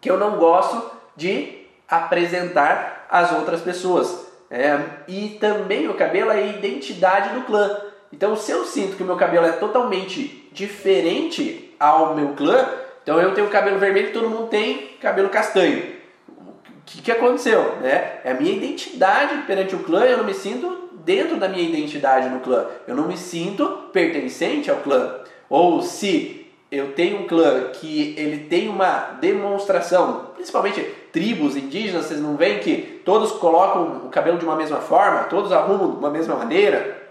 que eu não gosto de apresentar às outras pessoas. É, e também o cabelo é a identidade do clã. Então, se eu sinto que o meu cabelo é totalmente diferente ao meu clã, então eu tenho cabelo vermelho e todo mundo tem cabelo castanho. O que, que aconteceu? Né? É a minha identidade perante o clã, eu não me sinto dentro da minha identidade no clã. Eu não me sinto pertencente ao clã. Ou se eu tenho um clã que ele tem uma demonstração, principalmente tribos indígenas, vocês não veem que todos colocam o cabelo de uma mesma forma, todos arrumam de uma mesma maneira.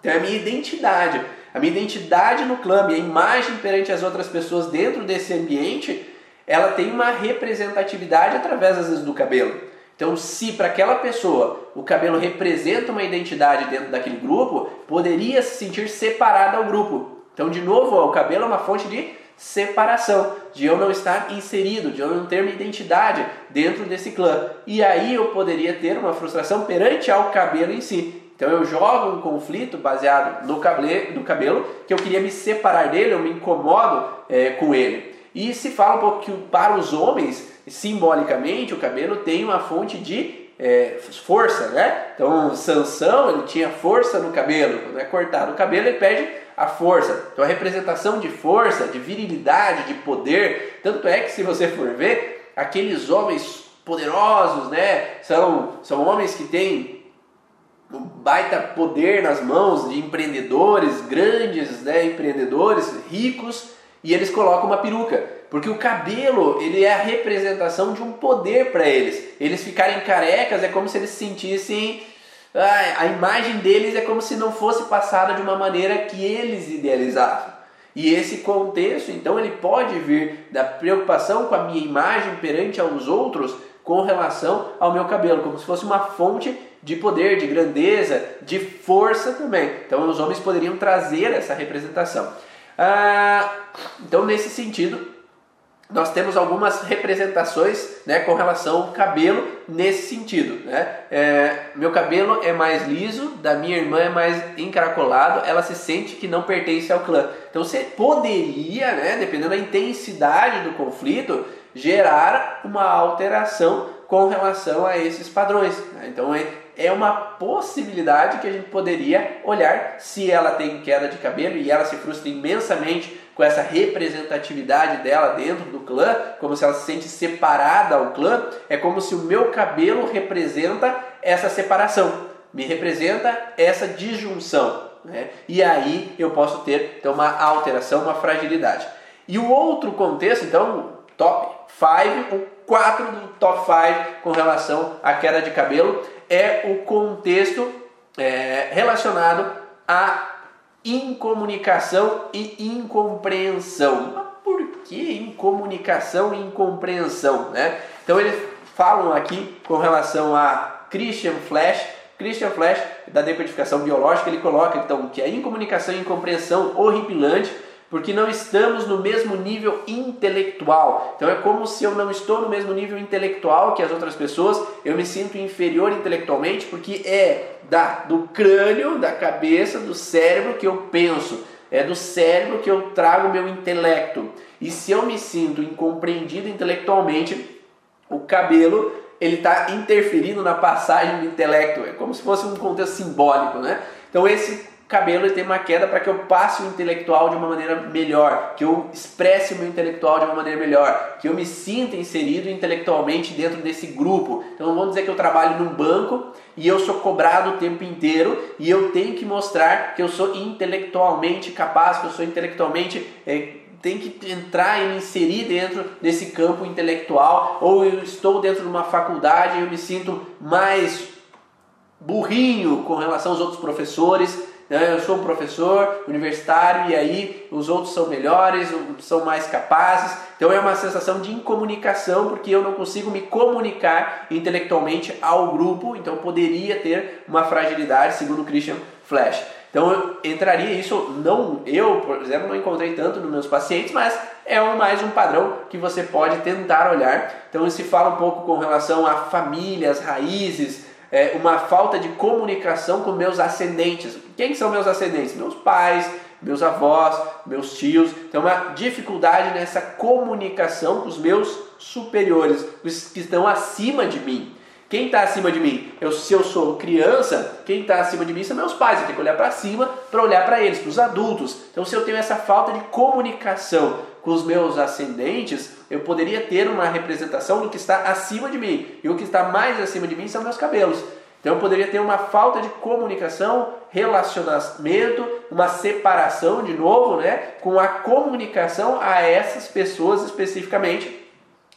Então é a minha identidade. A minha identidade no clã, minha imagem perante as outras pessoas dentro desse ambiente, ela tem uma representatividade através, às vezes, do cabelo. Então, se para aquela pessoa o cabelo representa uma identidade dentro daquele grupo, poderia se sentir separada ao grupo. Então, de novo, o cabelo é uma fonte de separação, de eu não estar inserido, de eu não ter minha identidade dentro desse clã. E aí eu poderia ter uma frustração perante ao cabelo em si. Então eu jogo um conflito baseado no cabelo, no cabelo que eu queria me separar dele, eu me incomodo é, com ele. E se fala um pouco que para os homens, simbolicamente, o cabelo tem uma fonte de é, força, né? Então Sansão ele tinha força no cabelo, quando é cortado o cabelo ele perde a força. Então a representação de força, de virilidade, de poder, tanto é que se você for ver, aqueles homens poderosos, né? São, são homens que têm um baita poder nas mãos de empreendedores, grandes né, empreendedores, ricos, e eles colocam uma peruca. Porque o cabelo, ele é a representação de um poder para eles. Eles ficarem carecas é como se eles sentissem... A imagem deles é como se não fosse passada de uma maneira que eles idealizavam. E esse contexto, então, ele pode vir da preocupação com a minha imagem perante aos outros com relação ao meu cabelo, como se fosse uma fonte de poder, de grandeza, de força também. Então os homens poderiam trazer essa representação. Ah, então nesse sentido, nós temos algumas representações né, com relação ao cabelo nesse sentido. Né? É, meu cabelo é mais liso, da minha irmã é mais encaracolado, ela se sente que não pertence ao clã. Então você poderia, né, dependendo da intensidade do conflito, gerar uma alteração com relação a esses padrões. Né? Então é, é uma possibilidade que a gente poderia olhar se ela tem queda de cabelo e ela se frustra imensamente com essa representatividade dela dentro do clã, como se ela se sente separada ao clã, é como se o meu cabelo representa essa separação, me representa essa disjunção. Né? E aí eu posso ter então, uma alteração, uma fragilidade. E o outro contexto, então, top 5, o 4 do top 5 com relação à queda de cabelo é o contexto é, relacionado à incomunicação e incompreensão. Mas por que incomunicação e incompreensão? Né? Então eles falam aqui com relação a Christian Flash. Christian Flash, da decodificação biológica, ele coloca então que a incomunicação e incompreensão horripilante porque não estamos no mesmo nível intelectual. Então é como se eu não estou no mesmo nível intelectual que as outras pessoas, eu me sinto inferior intelectualmente porque é da do crânio, da cabeça, do cérebro que eu penso, é do cérebro que eu trago meu intelecto. E se eu me sinto incompreendido intelectualmente, o cabelo ele está interferindo na passagem do intelecto. É como se fosse um contexto simbólico, né? Então esse cabelo ele tem uma queda para que eu passe o intelectual de uma maneira melhor, que eu expresse o meu intelectual de uma maneira melhor, que eu me sinta inserido intelectualmente dentro desse grupo. Então vamos dizer que eu trabalho num banco e eu sou cobrado o tempo inteiro e eu tenho que mostrar que eu sou intelectualmente capaz, que eu sou intelectualmente é, tem que entrar e me inserir dentro desse campo intelectual, ou eu estou dentro de uma faculdade e eu me sinto mais burrinho com relação aos outros professores? Eu sou um professor universitário e aí os outros são melhores, são mais capazes. Então é uma sensação de incomunicação porque eu não consigo me comunicar intelectualmente ao grupo, então poderia ter uma fragilidade, segundo Christian Flash. Então eu entraria isso, não eu, por exemplo, não encontrei tanto nos meus pacientes, mas é um, mais um padrão que você pode tentar olhar. Então se fala um pouco com relação a famílias, raízes, é, uma falta de comunicação com meus ascendentes. Quem são meus ascendentes? Meus pais, meus avós, meus tios. Então, uma dificuldade nessa comunicação com os meus superiores, os que estão acima de mim. Quem está acima de mim? Eu, se eu sou criança, quem está acima de mim são meus pais. Eu tenho que olhar para cima para olhar para eles, para os adultos. Então, se eu tenho essa falta de comunicação com os meus ascendentes, eu poderia ter uma representação do que está acima de mim. E o que está mais acima de mim são meus cabelos. Então, eu poderia ter uma falta de comunicação, relacionamento, uma separação, de novo, né, com a comunicação a essas pessoas especificamente,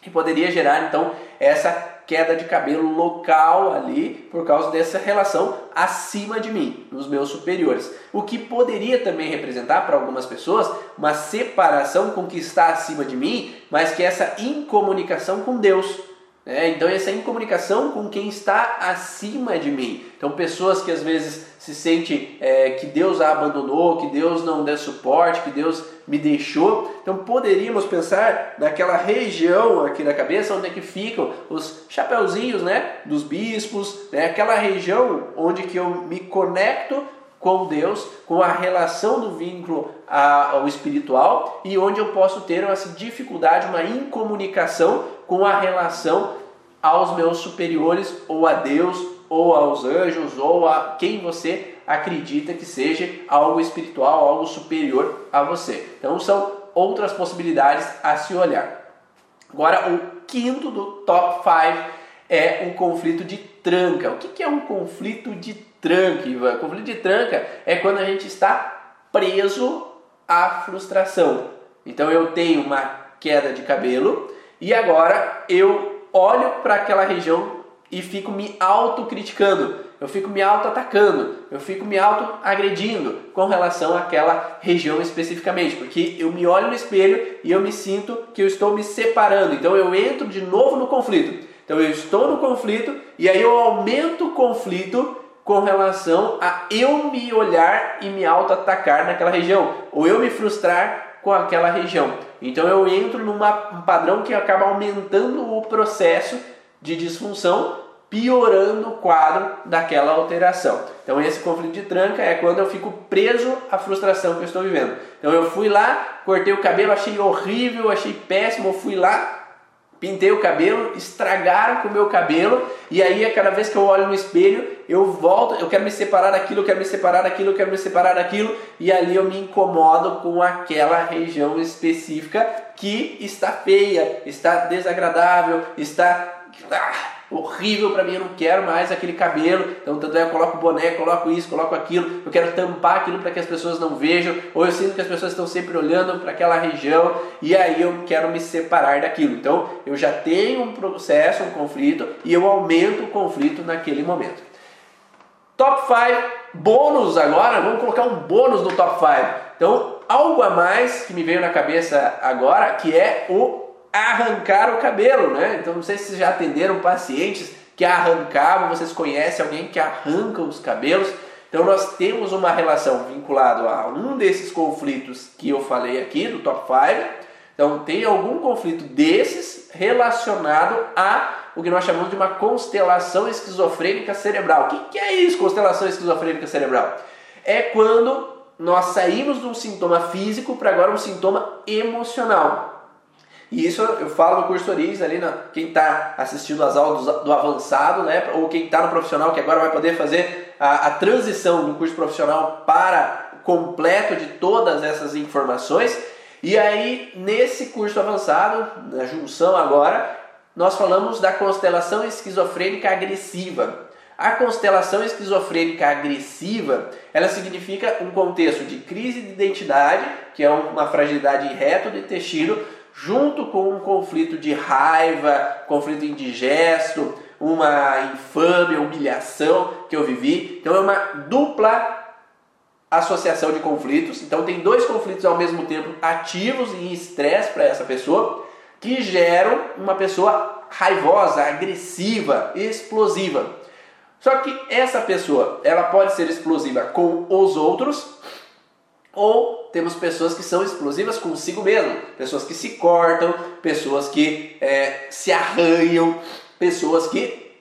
que poderia gerar então essa queda de cabelo local ali por causa dessa relação acima de mim, nos meus superiores. O que poderia também representar para algumas pessoas uma separação com o que está acima de mim, mas que é essa incomunicação com Deus. É, então, essa incomunicação com quem está acima de mim. Então, pessoas que às vezes se sentem é, que Deus a abandonou, que Deus não dá suporte, que Deus me deixou. Então, poderíamos pensar naquela região aqui da cabeça onde é que ficam os chapeuzinhos né, dos bispos, né, aquela região onde que eu me conecto com Deus, com a relação do vínculo ao espiritual e onde eu posso ter essa dificuldade, uma incomunicação com a relação aos meus superiores ou a Deus ou aos anjos ou a quem você acredita que seja algo espiritual, algo superior a você. Então são outras possibilidades a se olhar. Agora o quinto do top 5 é um conflito de tranca. O que é um conflito de tranca, Ivan? Conflito de tranca é quando a gente está preso à frustração. Então eu tenho uma queda de cabelo e agora eu olho para aquela região e fico me autocriticando, eu fico me auto-atacando, eu fico me auto-agredindo com relação àquela região especificamente, porque eu me olho no espelho e eu me sinto que eu estou me separando, então eu entro de novo no conflito. Então eu estou no conflito e aí eu aumento o conflito com relação a eu me olhar e me auto-atacar naquela região, ou eu me frustrar com aquela região. Então eu entro num padrão que acaba aumentando o processo de disfunção, piorando o quadro daquela alteração. Então esse conflito de tranca é quando eu fico preso à frustração que eu estou vivendo. Então eu fui lá, cortei o cabelo, achei horrível, achei péssimo, fui lá, pintei o cabelo, estragaram com o meu cabelo, e aí a cada vez que eu olho no espelho, eu volto, eu quero me separar daquilo, eu quero me separar daquilo, eu quero me separar daquilo, e ali eu me incomodo com aquela região específica que está feia, está desagradável, está ah, horrível para mim, eu não quero mais aquele cabelo. Então, tanto é, eu coloco boné, coloco isso, coloco aquilo. Eu quero tampar aquilo para que as pessoas não vejam. Ou eu sinto que as pessoas estão sempre olhando para aquela região e aí eu quero me separar daquilo. Então, eu já tenho um processo, um conflito e eu aumento o conflito naquele momento. Top 5 bônus agora, vamos colocar um bônus no top 5. Então, algo a mais que me veio na cabeça agora, que é o arrancar o cabelo, né? Então não sei se vocês já atenderam pacientes que arrancavam, vocês conhecem alguém que arranca os cabelos. Então nós temos uma relação vinculada a um desses conflitos que eu falei aqui do top 5. Então tem algum conflito desses relacionado a o que nós chamamos de uma constelação esquizofrênica cerebral. O que, que é isso, constelação esquizofrênica cerebral? É quando nós saímos de um sintoma físico para agora um sintoma emocional. E isso eu falo no curso Origens ali, na, quem está assistindo as aulas do, do, avançado, né? Ou quem está no profissional que agora vai poder fazer a, a transição do curso profissional para completo de todas essas informações. E aí, nesse curso avançado, na junção agora, nós falamos da constelação esquizofrênica agressiva. A constelação esquizofrênica agressiva, ela significa um contexto de crise de identidade, que é uma fragilidade reto do intestino, junto com um conflito de raiva, conflito indigesto, uma infâmia, humilhação que eu vivi. Então é uma dupla associação de conflitos. Então tem dois conflitos ao mesmo tempo ativos e estresse para essa pessoa que geram uma pessoa raivosa, agressiva, explosiva. Só que essa pessoa, ela pode ser explosiva com os outros ou temos pessoas que são explosivas consigo mesmo, pessoas que se cortam, pessoas que é, se arranham, pessoas que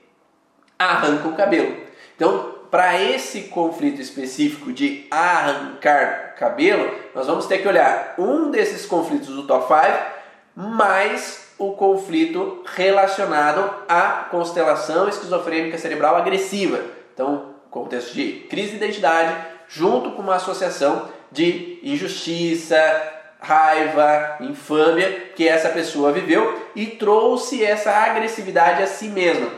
arrancam o cabelo. Então para esse conflito específico de arrancar cabelo, nós vamos ter que olhar um desses conflitos do top 5 mais o conflito relacionado à constelação esquizofrênica cerebral agressiva. Então, contexto de crise de identidade, junto com uma associação de injustiça, raiva, infâmia que essa pessoa viveu e trouxe essa agressividade a si mesma.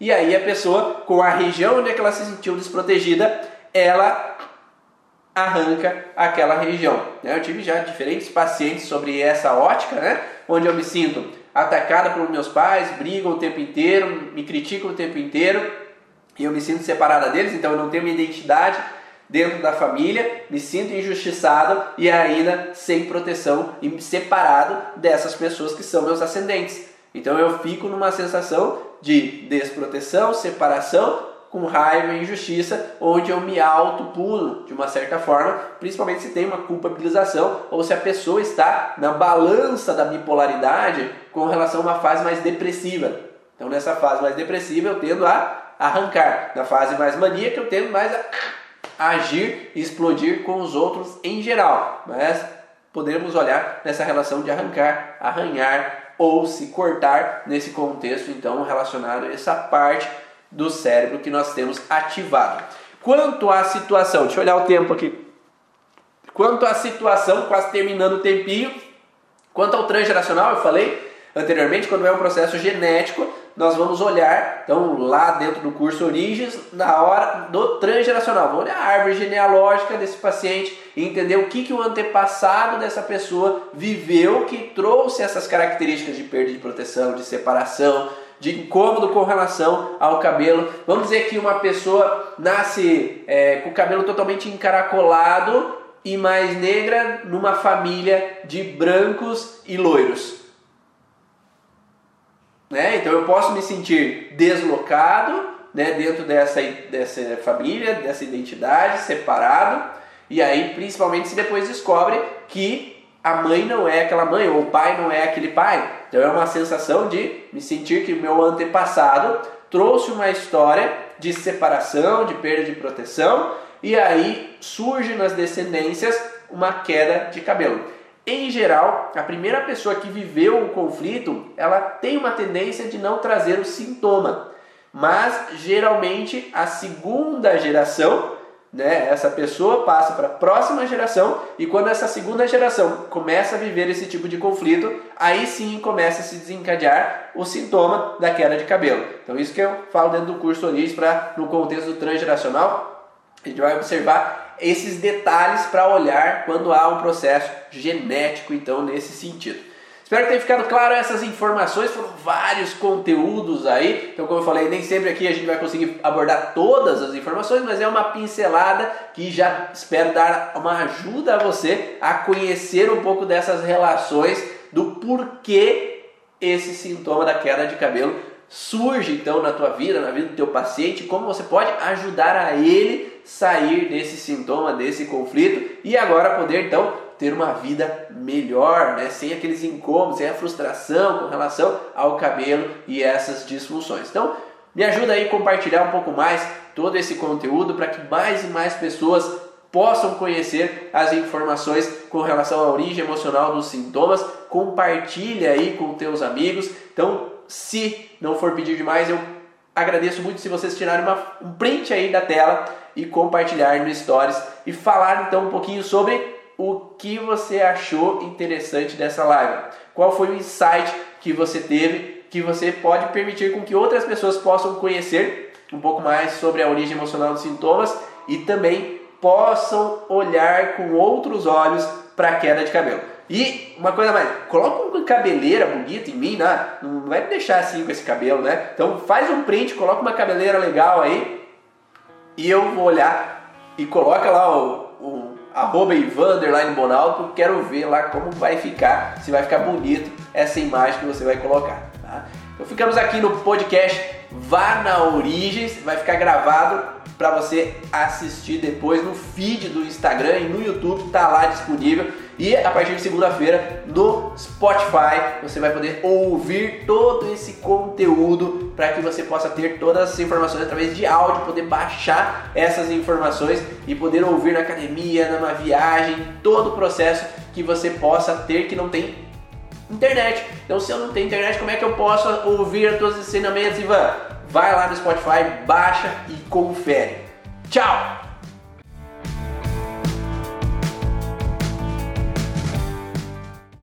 E aí a pessoa, com a região onde é ela se sentiu desprotegida, ela arranca aquela região. Né? Eu tive já diferentes pacientes sobre essa ótica, né? onde eu me sinto atacada pelos meus pais, brigam o tempo inteiro, me criticam o tempo inteiro, e eu me sinto separada deles, então eu não tenho minha identidade dentro da família, me sinto injustiçado e ainda sem proteção e separado dessas pessoas que são meus ascendentes. Então eu fico numa sensação de desproteção, separação, com raiva e injustiça, onde eu me autopuno de uma certa forma, principalmente se tem uma culpabilização ou se a pessoa está na balança da bipolaridade com relação a uma fase mais depressiva. Então, nessa fase mais depressiva, eu tendo a arrancar. Na fase mais maníaca, eu tendo mais a agir e explodir com os outros em geral. Mas podemos olhar nessa relação de arrancar, arranhar, ou se cortar nesse contexto então relacionado a essa parte do cérebro que nós temos ativado. Quanto à situação, deixa eu olhar o tempo aqui. Quanto à situação, quase terminando o tempinho, quanto ao transgeracional, eu falei anteriormente, quando é um processo genético, nós vamos olhar, então lá dentro do curso Origens, na hora do transgeracional, vamos olhar a árvore genealógica desse paciente e entender o que, que o antepassado dessa pessoa viveu que trouxe essas características de perda de proteção, de separação, de incômodo com relação ao cabelo. Vamos dizer que uma pessoa nasce é, com o cabelo totalmente encaracolado e mais negra numa família de brancos e loiros. Né? Então eu posso me sentir deslocado né, dentro dessa, dessa família, dessa identidade, separado, e aí principalmente se depois descobre que a mãe não é aquela mãe, ou o pai não é aquele pai. Então é uma sensação de me sentir que o meu antepassado trouxe uma história de separação, de perda de proteção, e aí surge nas descendências uma queda de cabelo. Em geral, a primeira pessoa que viveu o conflito, ela tem uma tendência de não trazer o sintoma. Mas geralmente a segunda geração, né, essa pessoa passa para a próxima geração e quando essa segunda geração começa a viver esse tipo de conflito, aí sim começa a se desencadear o sintoma da queda de cabelo. Então isso que eu falo dentro do curso Origens para no contexto transgeracional, a gente vai observar esses detalhes para olhar quando há um processo genético, então, nesse sentido. Espero que tenha ficado claro essas informações, foram vários conteúdos aí. Então, como eu falei, nem sempre aqui a gente vai conseguir abordar todas as informações, mas é uma pincelada que já espero dar uma ajuda a você a conhecer um pouco dessas relações do porquê esse sintoma da queda de cabelo surge então na tua vida, na vida do teu paciente, como você pode ajudar a ele sair desse sintoma, desse conflito e agora poder então ter uma vida melhor, né? sem aqueles incômodos, sem a frustração com relação ao cabelo e essas disfunções. Então, me ajuda aí a compartilhar um pouco mais todo esse conteúdo para que mais e mais pessoas possam conhecer as informações com relação à origem emocional dos sintomas. Compartilha aí com teus amigos. Então, se não for pedir demais, eu agradeço muito se vocês tirarem uma, um print aí da tela e compartilhar no Stories e falar então um pouquinho sobre o que você achou interessante dessa live. Qual foi o insight que você teve que você pode permitir com que outras pessoas possam conhecer um pouco mais sobre a origem emocional dos sintomas e também possam olhar com outros olhos para a queda de cabelo. E uma coisa mais, coloca uma cabeleira bonita em mim, né? Não vai me deixar assim com esse cabelo, né? Então faz um print, coloca uma cabeleira legal aí e eu vou olhar e coloca lá o, o arroba Ivan Bonaldo, porque quero ver lá como vai ficar, se vai ficar bonito essa imagem que você vai colocar. Tá? Então ficamos aqui no podcast Vá na Origens, vai ficar gravado para você assistir depois no feed do Instagram e no YouTube, tá lá disponível. E a partir de segunda-feira no Spotify você vai poder ouvir todo esse conteúdo para que você possa ter todas as informações através de áudio, poder baixar essas informações e poder ouvir na academia, numa viagem, todo o processo que você possa ter que não tem internet. Então, se eu não tenho internet, como é que eu posso ouvir os ensinamentos, Ivan? Vai lá no Spotify, baixa e confere. Tchau!